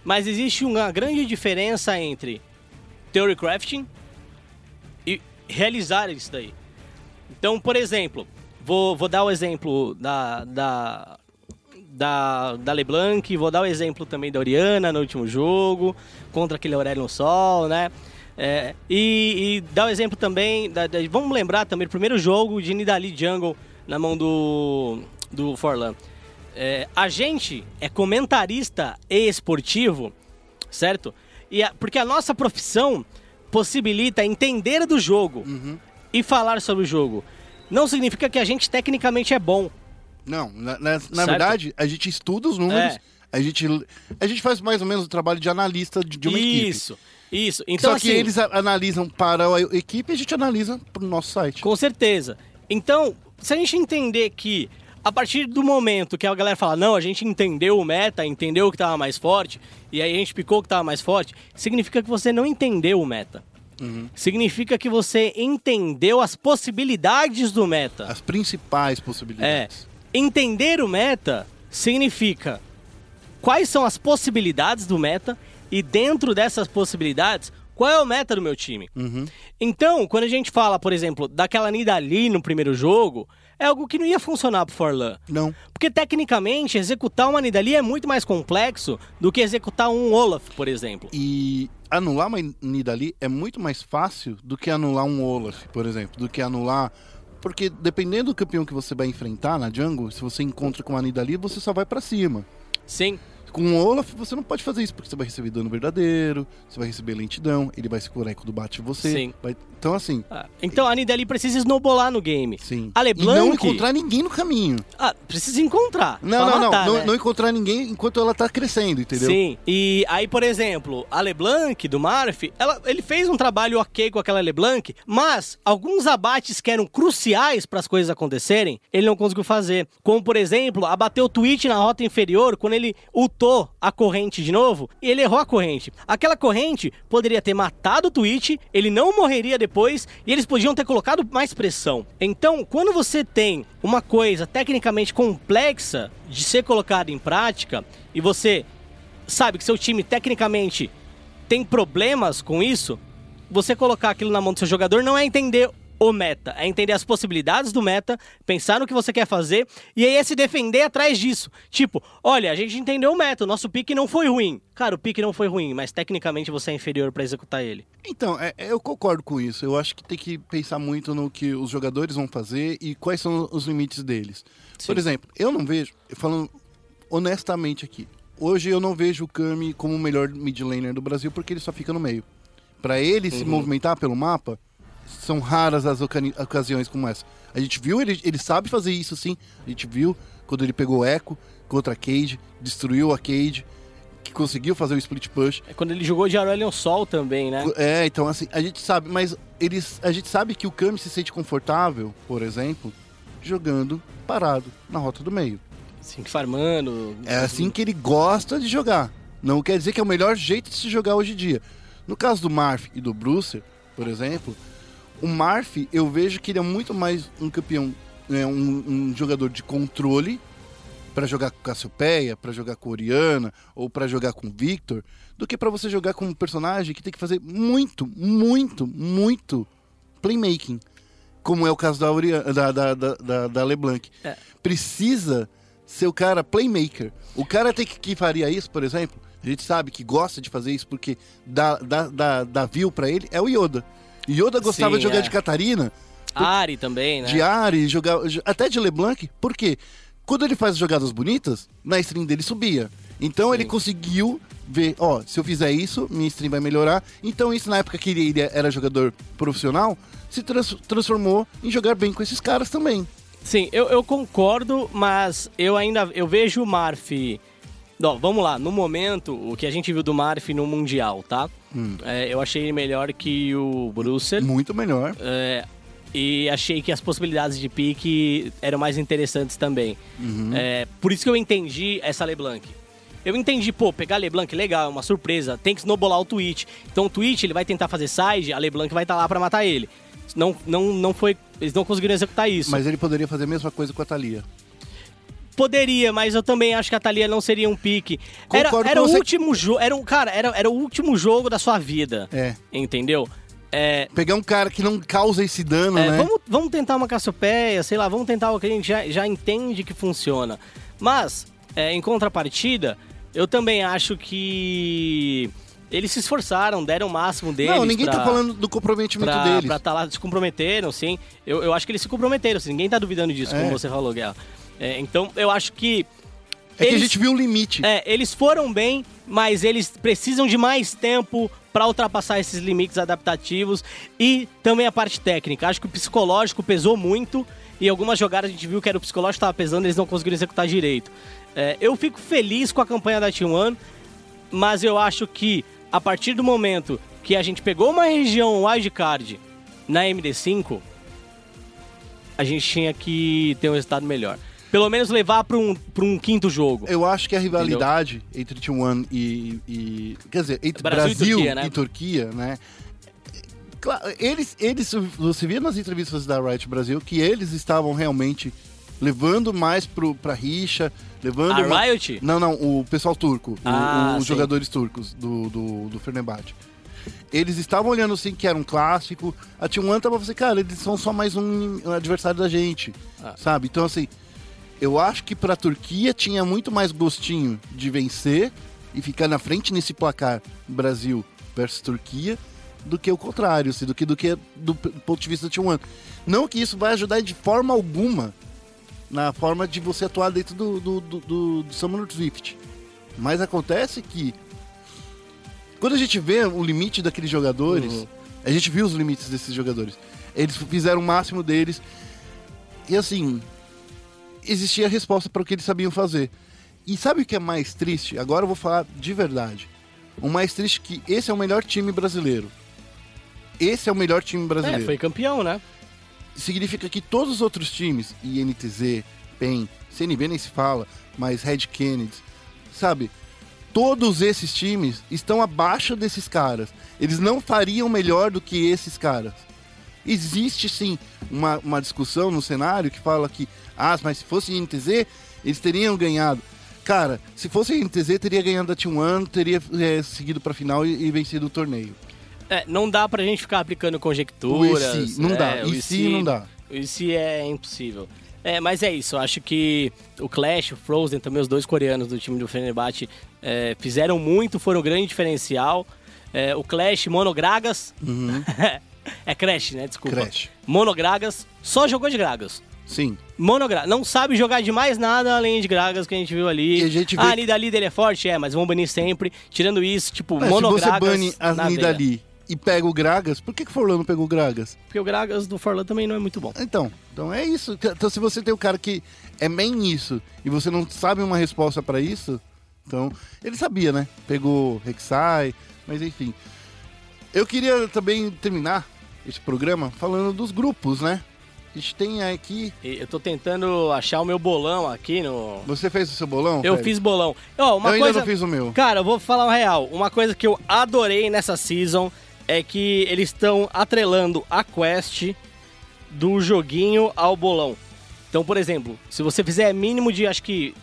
Mas existe uma grande diferença entre theory crafting e realizar isso daí. Então, por exemplo, vou, vou dar o exemplo da, da, da, da LeBlanc, vou dar o exemplo também da Oriana no último jogo, contra aquele Aurelion Sol, né? É, e, e dar o exemplo também, da, da- vamos lembrar também do primeiro jogo de Nidalee Jungle na mão do, do Forlan. É, a gente é comentarista e esportivo, certo? E a- porque a nossa profissão possibilita entender do jogo e falar sobre o jogo. Não significa que a gente tecnicamente é bom. Não, na, na- na verdade, a gente estuda os números, É. a, gente, a gente faz mais ou menos o trabalho de analista de, de uma equipe. isso, isso. Então, Só que assim, eles a- analisam para a equipe e a gente analisa para o nosso site. Com certeza. Então, se a gente entender que a partir do momento que a galera fala, não, a gente entendeu o meta, entendeu o que tava mais forte, e aí a gente picou o que tava mais forte, significa que você não entendeu o meta. Significa que você entendeu as possibilidades do meta. As principais É. possibilidades. Entender o meta significa quais são as possibilidades do meta e dentro dessas possibilidades, qual é o meta do meu time. Então, quando a gente fala, por exemplo, daquela Nidalee no primeiro jogo, é algo que não ia funcionar pro Forlan. Não. Porque tecnicamente, executar uma Nidalee é muito mais complexo do que executar um Olaf, por exemplo. E anular uma Nidalee é muito mais fácil do que anular um Olaf, por exemplo. Do que anular. Porque dependendo do campeão que você vai enfrentar na jungle, se você encontra com uma Nidalee, você só vai pra cima. Sim. Com o Olaf, você não pode fazer isso, porque você vai receber dano verdadeiro, você vai receber lentidão, ele vai se curar quando bate você. Sim. vai- Então, assim, Ah, Então a Nidalee precisa snowbolar no game. sim. A E LeBlanc... não encontrar ninguém no caminho. Ah, precisa encontrar. Não, não, matar, não. né? Não, não encontrar ninguém enquanto ela tá crescendo, entendeu? Sim, e aí, por exemplo, a LeBlanc do Marf, ela, ele fez um trabalho ok com aquela LeBlanc, mas alguns abates que eram cruciais para as coisas acontecerem, ele não conseguiu fazer. Como, por exemplo, abater o Twitch na rota inferior quando ele ultou a corrente de novo e ele errou a corrente. Aquela corrente poderia ter matado o Twitch, ele não morreria depois e eles podiam ter colocado mais pressão. Então, quando você tem uma coisa tecnicamente complexa de ser colocada em prática e você sabe que seu time tecnicamente tem problemas com isso, você colocar aquilo na mão do seu jogador não é entender o meta, é entender as possibilidades do meta, pensar no que você quer fazer e aí é se defender atrás disso. Tipo, olha, a gente entendeu o meta, o nosso pique não foi ruim. Cara, o pique não foi ruim, mas tecnicamente você é inferior pra executar ele. Então, é- é, eu concordo com isso. Eu acho que tem que pensar muito no que os jogadores vão fazer e quais são os limites deles. Por Sim. exemplo, eu não vejo, falando honestamente aqui, hoje eu não vejo o Kami como o melhor mid laner do Brasil porque ele só fica no meio. Pra ele Uhum. se movimentar pelo mapa, são raras as ocasiões como essa. A gente viu, ele, ele sabe fazer isso sim. A gente viu quando ele pegou Echo contra a Cade, destruiu a Cade, que conseguiu fazer o split push. É quando ele jogou de Aurelion Sol também, né? É, então assim, a gente sabe, mas eles, a gente sabe que o Kami se sente confortável, por exemplo, jogando parado na rota do meio. Assim, farmando. É assim que ele gosta de jogar. Não quer dizer que é o melhor jeito de se jogar hoje em dia. No caso do Marth e do Brucer, por exemplo, o Marth eu vejo que ele é muito mais um campeão, é, um, um jogador de controle para jogar com Cassiopeia, para jogar com Oriana ou para jogar com Victor, do que para você jogar com um personagem que tem que fazer muito, muito, muito playmaking. Como é o caso da, Oriana, da, da, da, da- LeBlanc. É. Precisa ser o cara playmaker. O cara tem que, que faria isso, por exemplo, a gente sabe que gosta de fazer isso porque dá, dá, dá, dá view pra ele, é o Yoda. Yoda gostava Sim, de jogar é. de Catarina, Ari também, né? de Ari, jogar, até de LeBlanc, porque quando ele faz jogadas bonitas, na stream dele subia. Então ele conseguiu ver, ó, se eu fizer isso, minha stream vai melhorar. Então isso na época que ele ele era jogador profissional, se trans- transformou em jogar bem com esses caras também. Sim, eu, eu concordo, mas eu ainda eu vejo o Marf Ó, vamos lá, no momento, o que a gente viu do Marf no Mundial, tá? Hum. É, eu achei ele melhor que o Brussel. Muito melhor. É, e achei que as possibilidades de pique eram mais interessantes também. Uhum. É, por isso que eu entendi essa LeBlanc. Eu entendi, pô, pegar a LeBlanc, legal, é uma surpresa. Tem que snowballar o Twitch. Então o Twitch, ele vai tentar fazer side, a LeBlanc vai estar lá pra matar ele. Não, não, não foi... Eles não conseguiram executar isso. Mas ele poderia fazer a mesma coisa com a Thalia. Poderia, mas eu também acho que a Thalia não seria um pique. Era, era o você. último jogo... Era, um- cara, era, era o último jogo da sua vida. É. Entendeu? É, Pegar um cara que não causa esse dano, É, né? vamos, vamos tentar uma Cassiopeia, sei lá, vamos tentar o que a gente já, já entende que funciona. Mas, é, em contrapartida, eu também acho que eles se esforçaram, deram o máximo deles. não, ninguém pra, tá falando do comprometimento pra, deles. pra tá lá, se comprometeram, sim. Eu, eu acho que eles se comprometeram, assim, ninguém tá duvidando disso, É. como você falou, Guerra. É, então, eu acho que. É que a eles- gente viu o limite. é, eles foram bem, mas eles precisam de mais tempo para ultrapassar esses limites adaptativos e também a parte técnica. Acho que o psicológico pesou muito e algumas jogadas a gente viu que era o psicológico que estava pesando, eles não conseguiram executar direito. É, eu fico feliz com a campanha da T1, mas eu acho que a partir do momento que a gente pegou uma região wildcard na MD5, a gente tinha que ter um resultado melhor. Pelo menos levar para um, pra um quinto jogo. Eu acho que a rivalidade entre T1 e, e- Quer dizer, entre Brasil Brasil, e e, Turquia, Turquia, né? né? Claro, eles, eles, você via nas entrevistas da Riot Brasil que eles estavam realmente levando mais pro, pra rixa, levando... A uma- Riot? Não, não, o pessoal turco, o- Ah, os sim. jogadores turcos do, do, do Fenerbahçe. Eles estavam olhando assim que era um clássico. A T1 tava assim, cara, eles são só mais um adversário da gente, Ah. sabe? Então assim, eu acho que pra Turquia tinha muito mais gostinho de vencer e ficar na frente nesse placar Brasil versus Turquia do que o contrário, assim, do que do que do ponto de vista da T1. Não que isso vai ajudar de forma alguma na forma de você atuar dentro do, do, do, do, do Summoner Drift. Mas acontece que quando a gente vê o limite daqueles jogadores, Uhum. a gente viu os limites desses jogadores. Eles fizeram o máximo deles. E assim, existia a resposta para o que eles sabiam fazer. E sabe o que é mais triste? Agora eu vou falar de verdade. O mais triste é que esse é o melhor time brasileiro. Esse é o melhor time brasileiro É, foi campeão, né? significa que todos os outros times, INTZ, PEN, CNB nem se fala, mas Red Kennedy, sabe? Todos esses times estão abaixo desses caras. Eles não fariam melhor do que esses caras. Existe sim uma, uma discussão no cenário que fala que, ah, mas se fosse INTZ, eles teriam ganhado. Cara, se fosse INTZ, teria ganhado a T1, teria é, seguido pra final e, e vencido o torneio. É, não dá pra gente ficar aplicando O conjecturas. e se, não é, dá. o se, não dá. O se é impossível. É, mas é isso, eu acho que o Clash, o Frozen, também os dois coreanos do time do Fenerbahçe é, fizeram muito, foram um grande diferencial. É, o Clash, Monogragas, é Crash, né? Desculpa. Uhum. Crash. Monogragas, só jogou de Gragas. Sim. Monogragas, não sabe jogar de mais nada além de Gragas que a gente viu ali. E a gente vê- Ah, Nidali dele é forte, é, mas vão banir sempre. Tirando isso, tipo, Mas se Monogragas você bane a. Nidali e pega o Gragas, por que, que o Forlan não pegou o Gragas? Porque o Gragas do Forlan também não é muito bom. Então, então é isso. Então se você tem um cara que é bem nisso e você não sabe uma resposta pra isso, então ele sabia, né? Pegou Rek'Sai, mas enfim. Eu queria também terminar esse programa falando dos grupos, né? A gente tem aqui. Eu tô tentando achar o meu bolão aqui no. Você fez o seu bolão? Eu Fred? fiz bolão. Ó, uma eu ainda coisa... não fiz o meu. Cara, eu vou falar o real. Uma coisa que eu adorei nessa season é que eles estão atrelando a quest do joguinho ao bolão. Então, por exemplo, se você fizer mínimo de acho que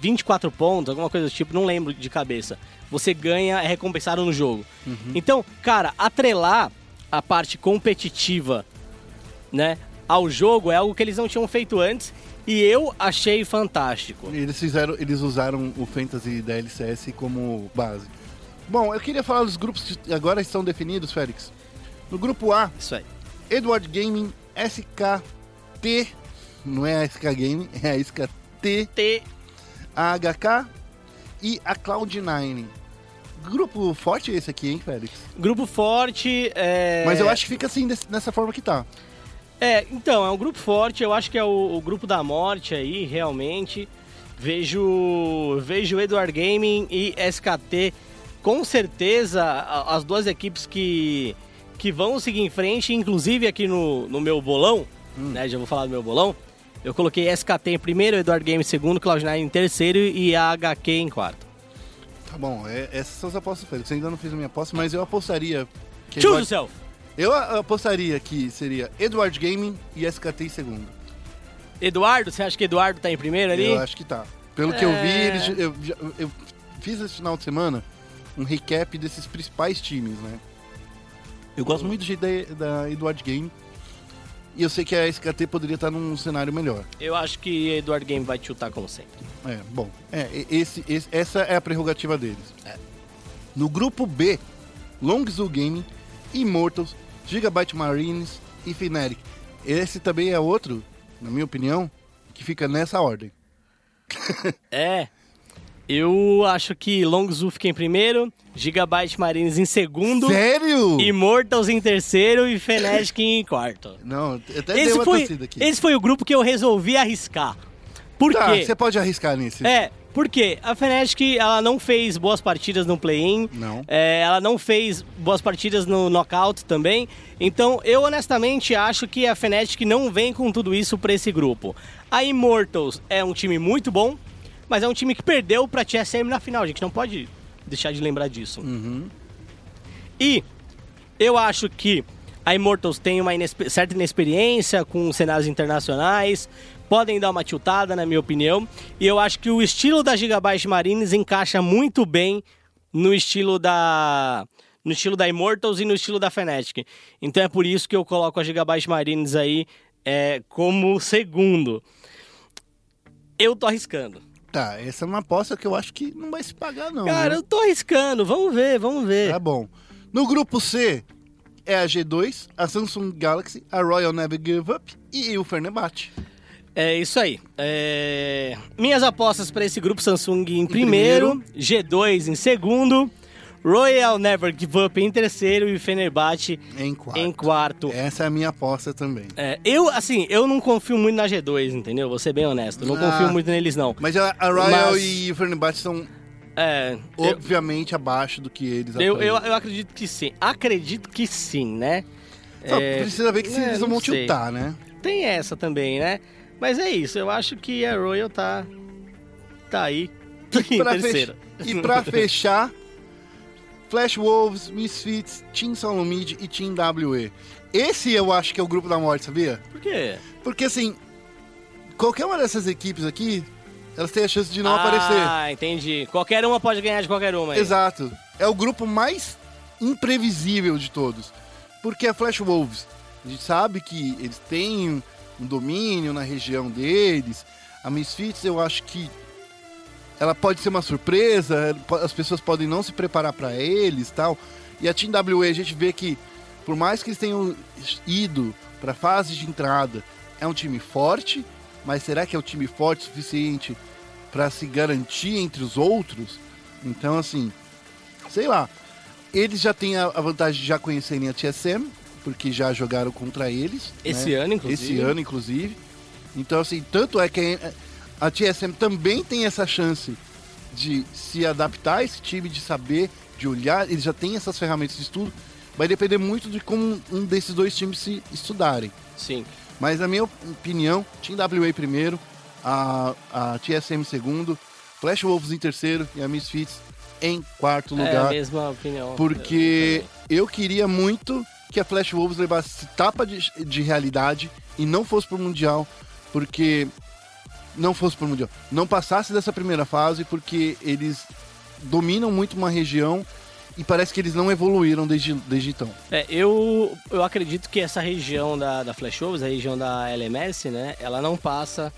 24 pontos, alguma coisa do tipo, não lembro de cabeça, você ganha, é recompensado no jogo. Então, cara, atrelar a parte competitiva, né, ao jogo é algo que eles não tinham feito antes e eu achei fantástico. Eles fizeram, eles usaram o Fantasy da LCS como base. Bom, eu queria falar dos grupos que agora estão definidos, Félix. No grupo A, Isso aí. Edward Gaming, SKT, não é a SK Gaming, é a SKT, T a HK e a Cloud9. Grupo forte esse aqui, hein, Félix? Grupo forte. É... Mas eu acho que fica assim, nessa forma que tá. É, então, é um grupo forte. Eu acho que é o, o grupo da morte aí, realmente. Vejo, vejo Edward Gaming e SKT com certeza as duas equipes que, que vão seguir em frente, inclusive aqui no, no meu bolão, né? Já vou falar do meu bolão. Eu coloquei SKT em primeiro, Edward Game em segundo, Cloud9 em terceiro e a HQ em quarto. Tá bom, é- essas são as apostas, Félix. Você ainda não fez a minha aposta, mas eu apostaria. Que Choose Eduard- yourself! Eu a- apostaria que seria Edward Gaming e SKT em segundo. Eduardo, você acha que Eduardo tá em primeiro ali? Eu acho que tá. Pelo que eu vi, É. eles, eu, já- eu fiz esse final de semana um recap desses principais times, né? Eu gosto muito do jeito da, da Edward Game. E eu sei que a SKT poderia estar num cenário melhor. Eu acho que Eduardo Game vai chutar como sempre. É, bom. É, esse, esse- essa é a prerrogativa deles. No grupo B, Longzoo Gaming, Immortals, Gigabyte Marines e Fnatic. Esse também é outro, na minha opinião, que fica nessa ordem. É. Eu acho que Longzoo fica em primeiro, Gigabyte Marines em segundo, Sério? Immortals em terceiro e Fnatic em quarto. Não, até dei Esse uma foi, torcida aqui. esse foi o grupo que eu resolvi arriscar. Por Tá, quê? você pode arriscar nesse. É, porque a Fnatic ela não fez boas partidas no play-in. Não. É, ela não fez boas partidas no knockout também. Então, eu honestamente acho que a Fnatic não vem com tudo isso pra esse grupo. A Immortals é um time muito bom, mas é um time que perdeu pra TSM na final. A gente não pode deixar de lembrar disso. Uhum. E eu acho que a Immortals tem uma inespe- certa inexperiência com cenários internacionais, podem dar uma tiltada, na minha opinião. E eu acho que o estilo da Gigabyte Marines encaixa muito bem no estilo da no estilo da Immortals e no estilo da Fnatic. Então é por isso que eu coloco a Gigabyte Marines aí é, como segundo. Eu tô arriscando. Tá, essa é uma aposta que eu acho que não vai se pagar, não. Cara, né? eu tô arriscando. Vamos ver, vamos ver. Tá bom. No grupo C é a G2, a Samsung Galaxy, a Royal Never Give Up e o Fenerbahçe. É isso aí. É, Minhas apostas para esse grupo Samsung em primeiro, G2 em segundo, Royal Never Give Up em terceiro e Fenerbahçe Em quarto. em quarto. Essa é a minha aposta também. É, eu, assim, eu não confio muito na G2, entendeu? Vou ser bem honesto. Não Ah. confio muito neles, não. Mas a, a Royal Mas- e o Fenerbahçe são É, eu, obviamente abaixo do que eles eu, eu, eu acredito que sim. Acredito que sim, né? Só É, precisa ver que é, eles vão tiltar, né? Tem essa também, né? Mas é isso, eu acho que a Royal tá. tá aí. em Pra fech- E pra fechar, Flash Wolves, Misfits, Team Solomid e Team WE. Esse eu acho que é o grupo da morte, sabia? Por quê? Porque assim, qualquer uma dessas equipes aqui, elas têm a chance de não ah, aparecer. entendi. Qualquer uma pode ganhar de qualquer uma. aí. Exato. É o grupo mais imprevisível de todos. Porque a Flash Wolves, a gente sabe que eles têm um domínio na região deles. A Misfits, eu acho que ela pode ser uma surpresa, po- as pessoas podem não se preparar para eles tal. E a Team WE, a gente vê que, por mais que eles tenham ido para a fase de entrada, é um time forte, mas será que é um time forte o suficiente para se garantir entre os outros? Então, assim, sei lá. Eles já têm a vantagem de já conhecerem a TSM, porque já jogaram contra eles. Esse né? ano, inclusive. Esse ano, inclusive. Então, assim, tanto é que a TSM também tem essa chance de se adaptar a esse time, de saber, de olhar. Eles já têm essas ferramentas de estudo. Vai depender muito de como um desses dois times se estudarem. Sim. Mas, na minha opinião, Team WA primeiro, a, a TSM segundo, Flash Wolves em terceiro e a Misfits em quarto É a lugar. mesma opinião. Porque eu queria muito que a Flash Wolves levasse tapa de, de realidade e não fosse pro Mundial, porque. Não fosse pro Mundial. Não passasse dessa primeira fase, porque eles dominam muito uma região e parece que eles não evoluíram desde, desde então. É, eu, eu acredito que essa região da, da Flash Wolves, a região da LMS, né? Ela não passa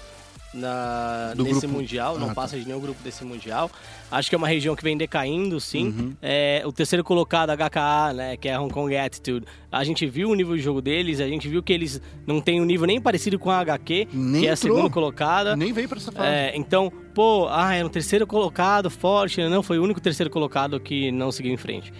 na, Do nesse grupo. Mundial, não Ah, tá. passa de nenhum grupo desse Mundial. Acho que é uma região que vem decaindo, sim. Uhum. É, o terceiro colocado, HKA, né? Que é a Hong Kong Attitude. A gente viu o nível de jogo deles, a gente viu que eles não têm um nível nem parecido com a HQ, Nem que é a entrou. segunda colocada. Nem veio pra essa fase. É, então, pô, ah, era um terceiro colocado forte. Não, foi o único terceiro colocado que não seguiu em frente.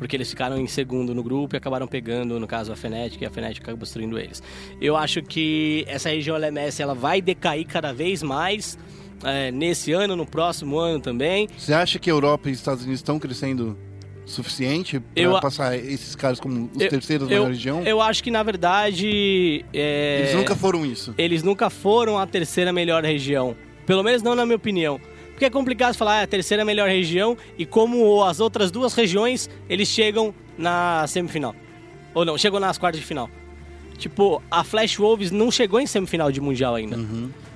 Porque eles ficaram em segundo no grupo e acabaram pegando, no caso, a Fnatic, e a Fnatic acabou destruindo eles. Eu acho que essa região LMS ela vai decair cada vez mais é, nesse ano, no próximo ano também. Você acha que a Europa e os Estados Unidos estão crescendo suficiente para passar esses caras como os Eu- terceiros da eu, maior região? eu acho que, na verdade. é, Eles nunca foram isso. eles nunca foram a terceira melhor região. Pelo menos não na minha opinião. Porque é complicado falar ah, a terceira melhor região e como as outras duas regiões eles chegam na semifinal. Ou não, chegam nas quartas de final. Tipo, a Flash Wolves não chegou em semifinal de Mundial ainda.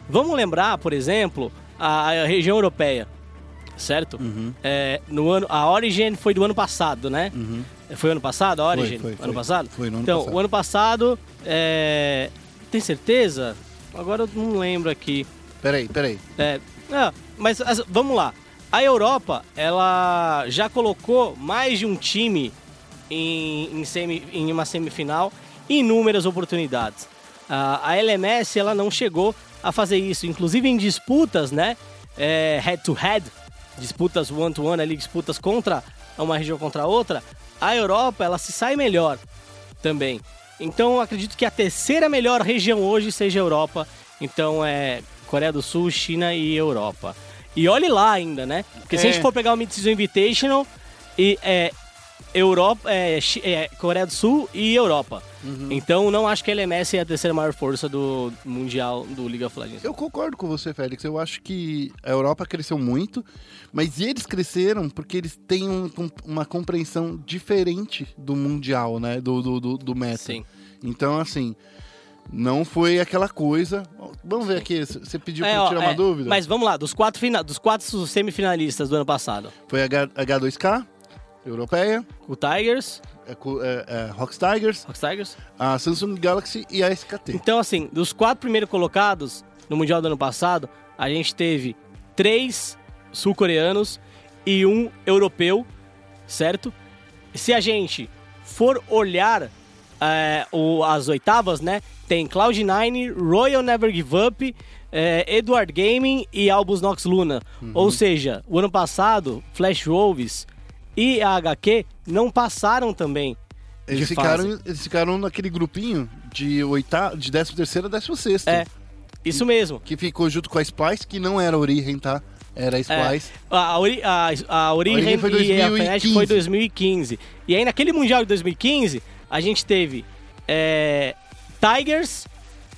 Vamos lembrar, por exemplo, a, a região europeia, certo? É, no ano, a Origin foi do ano passado, né? Foi ano passado a Origin? foi, foi. Ano passado? Foi no ano então, passado. o ano passado, é... tem certeza? Agora eu não lembro aqui. Peraí, peraí. É, é, mas as- vamos lá. A Europa, ela já colocou mais de um time em, em, semi- em uma semifinal em inúmeras oportunidades. Ah, a LMS, ela não chegou a fazer isso, inclusive em disputas, né? é, head to head, disputas one to one ali, disputas contra uma região contra a outra. A Europa, ela se sai melhor também. Então acredito que a terceira melhor região hoje seja a Europa. Então é Coreia do Sul, China e Europa. E olhe lá ainda, né? Porque se a É. gente for pegar o Mid-Season Invitational, e, é, Europa, é, é, Coreia do Sul e Europa. Então não acho que a LMS é a terceira maior força do Mundial do League of Legends. Eu concordo com você, Félix. Eu acho que a Europa cresceu muito, mas eles cresceram porque eles têm um- um- uma compreensão diferente do Mundial, né? Do, do, do, do meta. Sim. Então, assim, não foi aquela coisa. Vamos ver aqui, você pediu É, eu ó, tirar uma é, dúvida? Mas vamos lá, dos quatro, fina- dos quatro semifinalistas do ano passado. Foi a H, H2K, europeia, O Tigers, Cu- é, é, Rox Tigers, Rox Tigers. a Samsung Galaxy e a SKT. Então, assim, dos quatro primeiros colocados no Mundial do ano passado, a gente teve três sul-coreanos e um europeu, certo? Se a gente for olhar é, o- as oitavas, né? Tem Cloud9, Royal Never Give Up, é, Edward Gaming e Albus Nox Luna. Ou seja, o ano passado, Flash Wolves e a HQ não passaram também. Eles ficaram, fase. eles ficaram naquele grupinho de, oita, de 13 terceiro a 16 É, isso mesmo. Que ficou junto com a Splice, que não era a Origem, tá? Era a É, Splice. a, a, ori, a, a Origem Origem foi e a 2015. Fnatic foi 2015. E aí naquele Mundial de 2015, a gente teve é, Tigers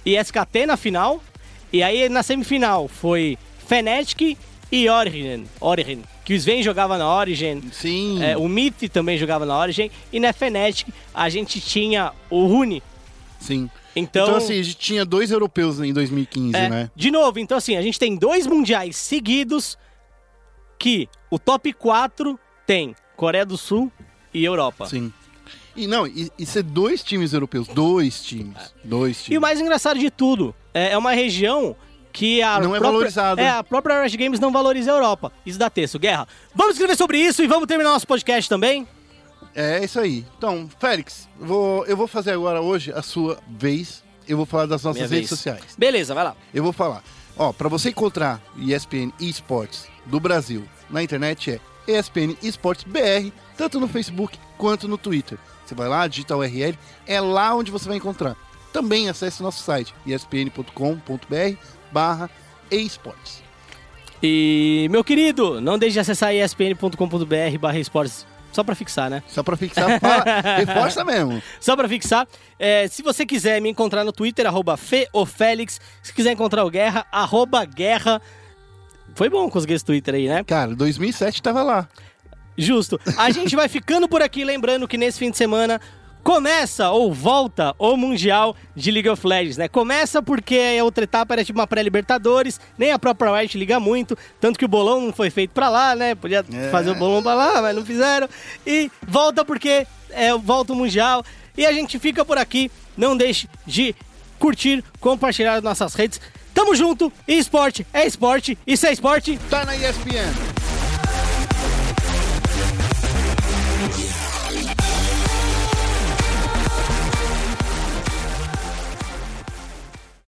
e SKT na final. E aí na semifinal foi Fnatic e Origin. Origin. Que o Sven jogava na Origin. Sim. É, o Myth também jogava na Origin. E na Fnatic a gente tinha o Rune. Sim. Então, Então, assim, a gente tinha dois europeus em 2015, É, né? De novo, então assim, a gente tem dois mundiais seguidos que o top 4 tem Coreia do Sul e Europa. Sim. E não, e, e ser dois times europeus. Dois times. Dois times. E o mais engraçado de tudo, é, é uma região que a Não é própria, valorizada. É, a própria Riot Games não valoriza a Europa. Isso dá texto, guerra. Vamos escrever sobre isso e vamos terminar nosso podcast também? É isso aí. Então, Félix, eu vou, eu vou fazer agora hoje a sua vez. Eu vou falar das nossas Minha redes vez. sociais. Beleza, vai lá. Eu vou falar. Ó, pra você encontrar ESPN Esports do Brasil na internet é ESPN Esports BR, tanto no Facebook quanto no Twitter. Você vai lá, digita o URL, é lá onde você vai encontrar. Também acesse nosso site, espn.com.br barra esports. E, meu querido, não deixe de acessar espn.com.br barra esportes. Só pra fixar, né? Só pra fixar, fala, reforça mesmo. Só pra fixar, é, se você quiser me encontrar no Twitter, arroba feofélix. Se quiser encontrar o Guerra, arroba Guerra. Foi bom conseguir esse Twitter aí, né? Cara, 2007 tava lá. Justo. A gente vai ficando por aqui, lembrando que nesse fim de semana começa ou volta o Mundial de League of Legends, né? Começa porque a outra etapa era tipo uma pré-Libertadores, nem a própria Riot liga muito, tanto que o bolão não foi feito pra lá, né? Podia É. fazer o bolão pra lá, mas não fizeram. E volta porque é, volta o Mundial. E a gente fica por aqui. Não deixe de curtir, compartilhar nas nossas redes. Tamo junto, e esporte é esporte, isso é esporte. Tá na ESPN. Yeah.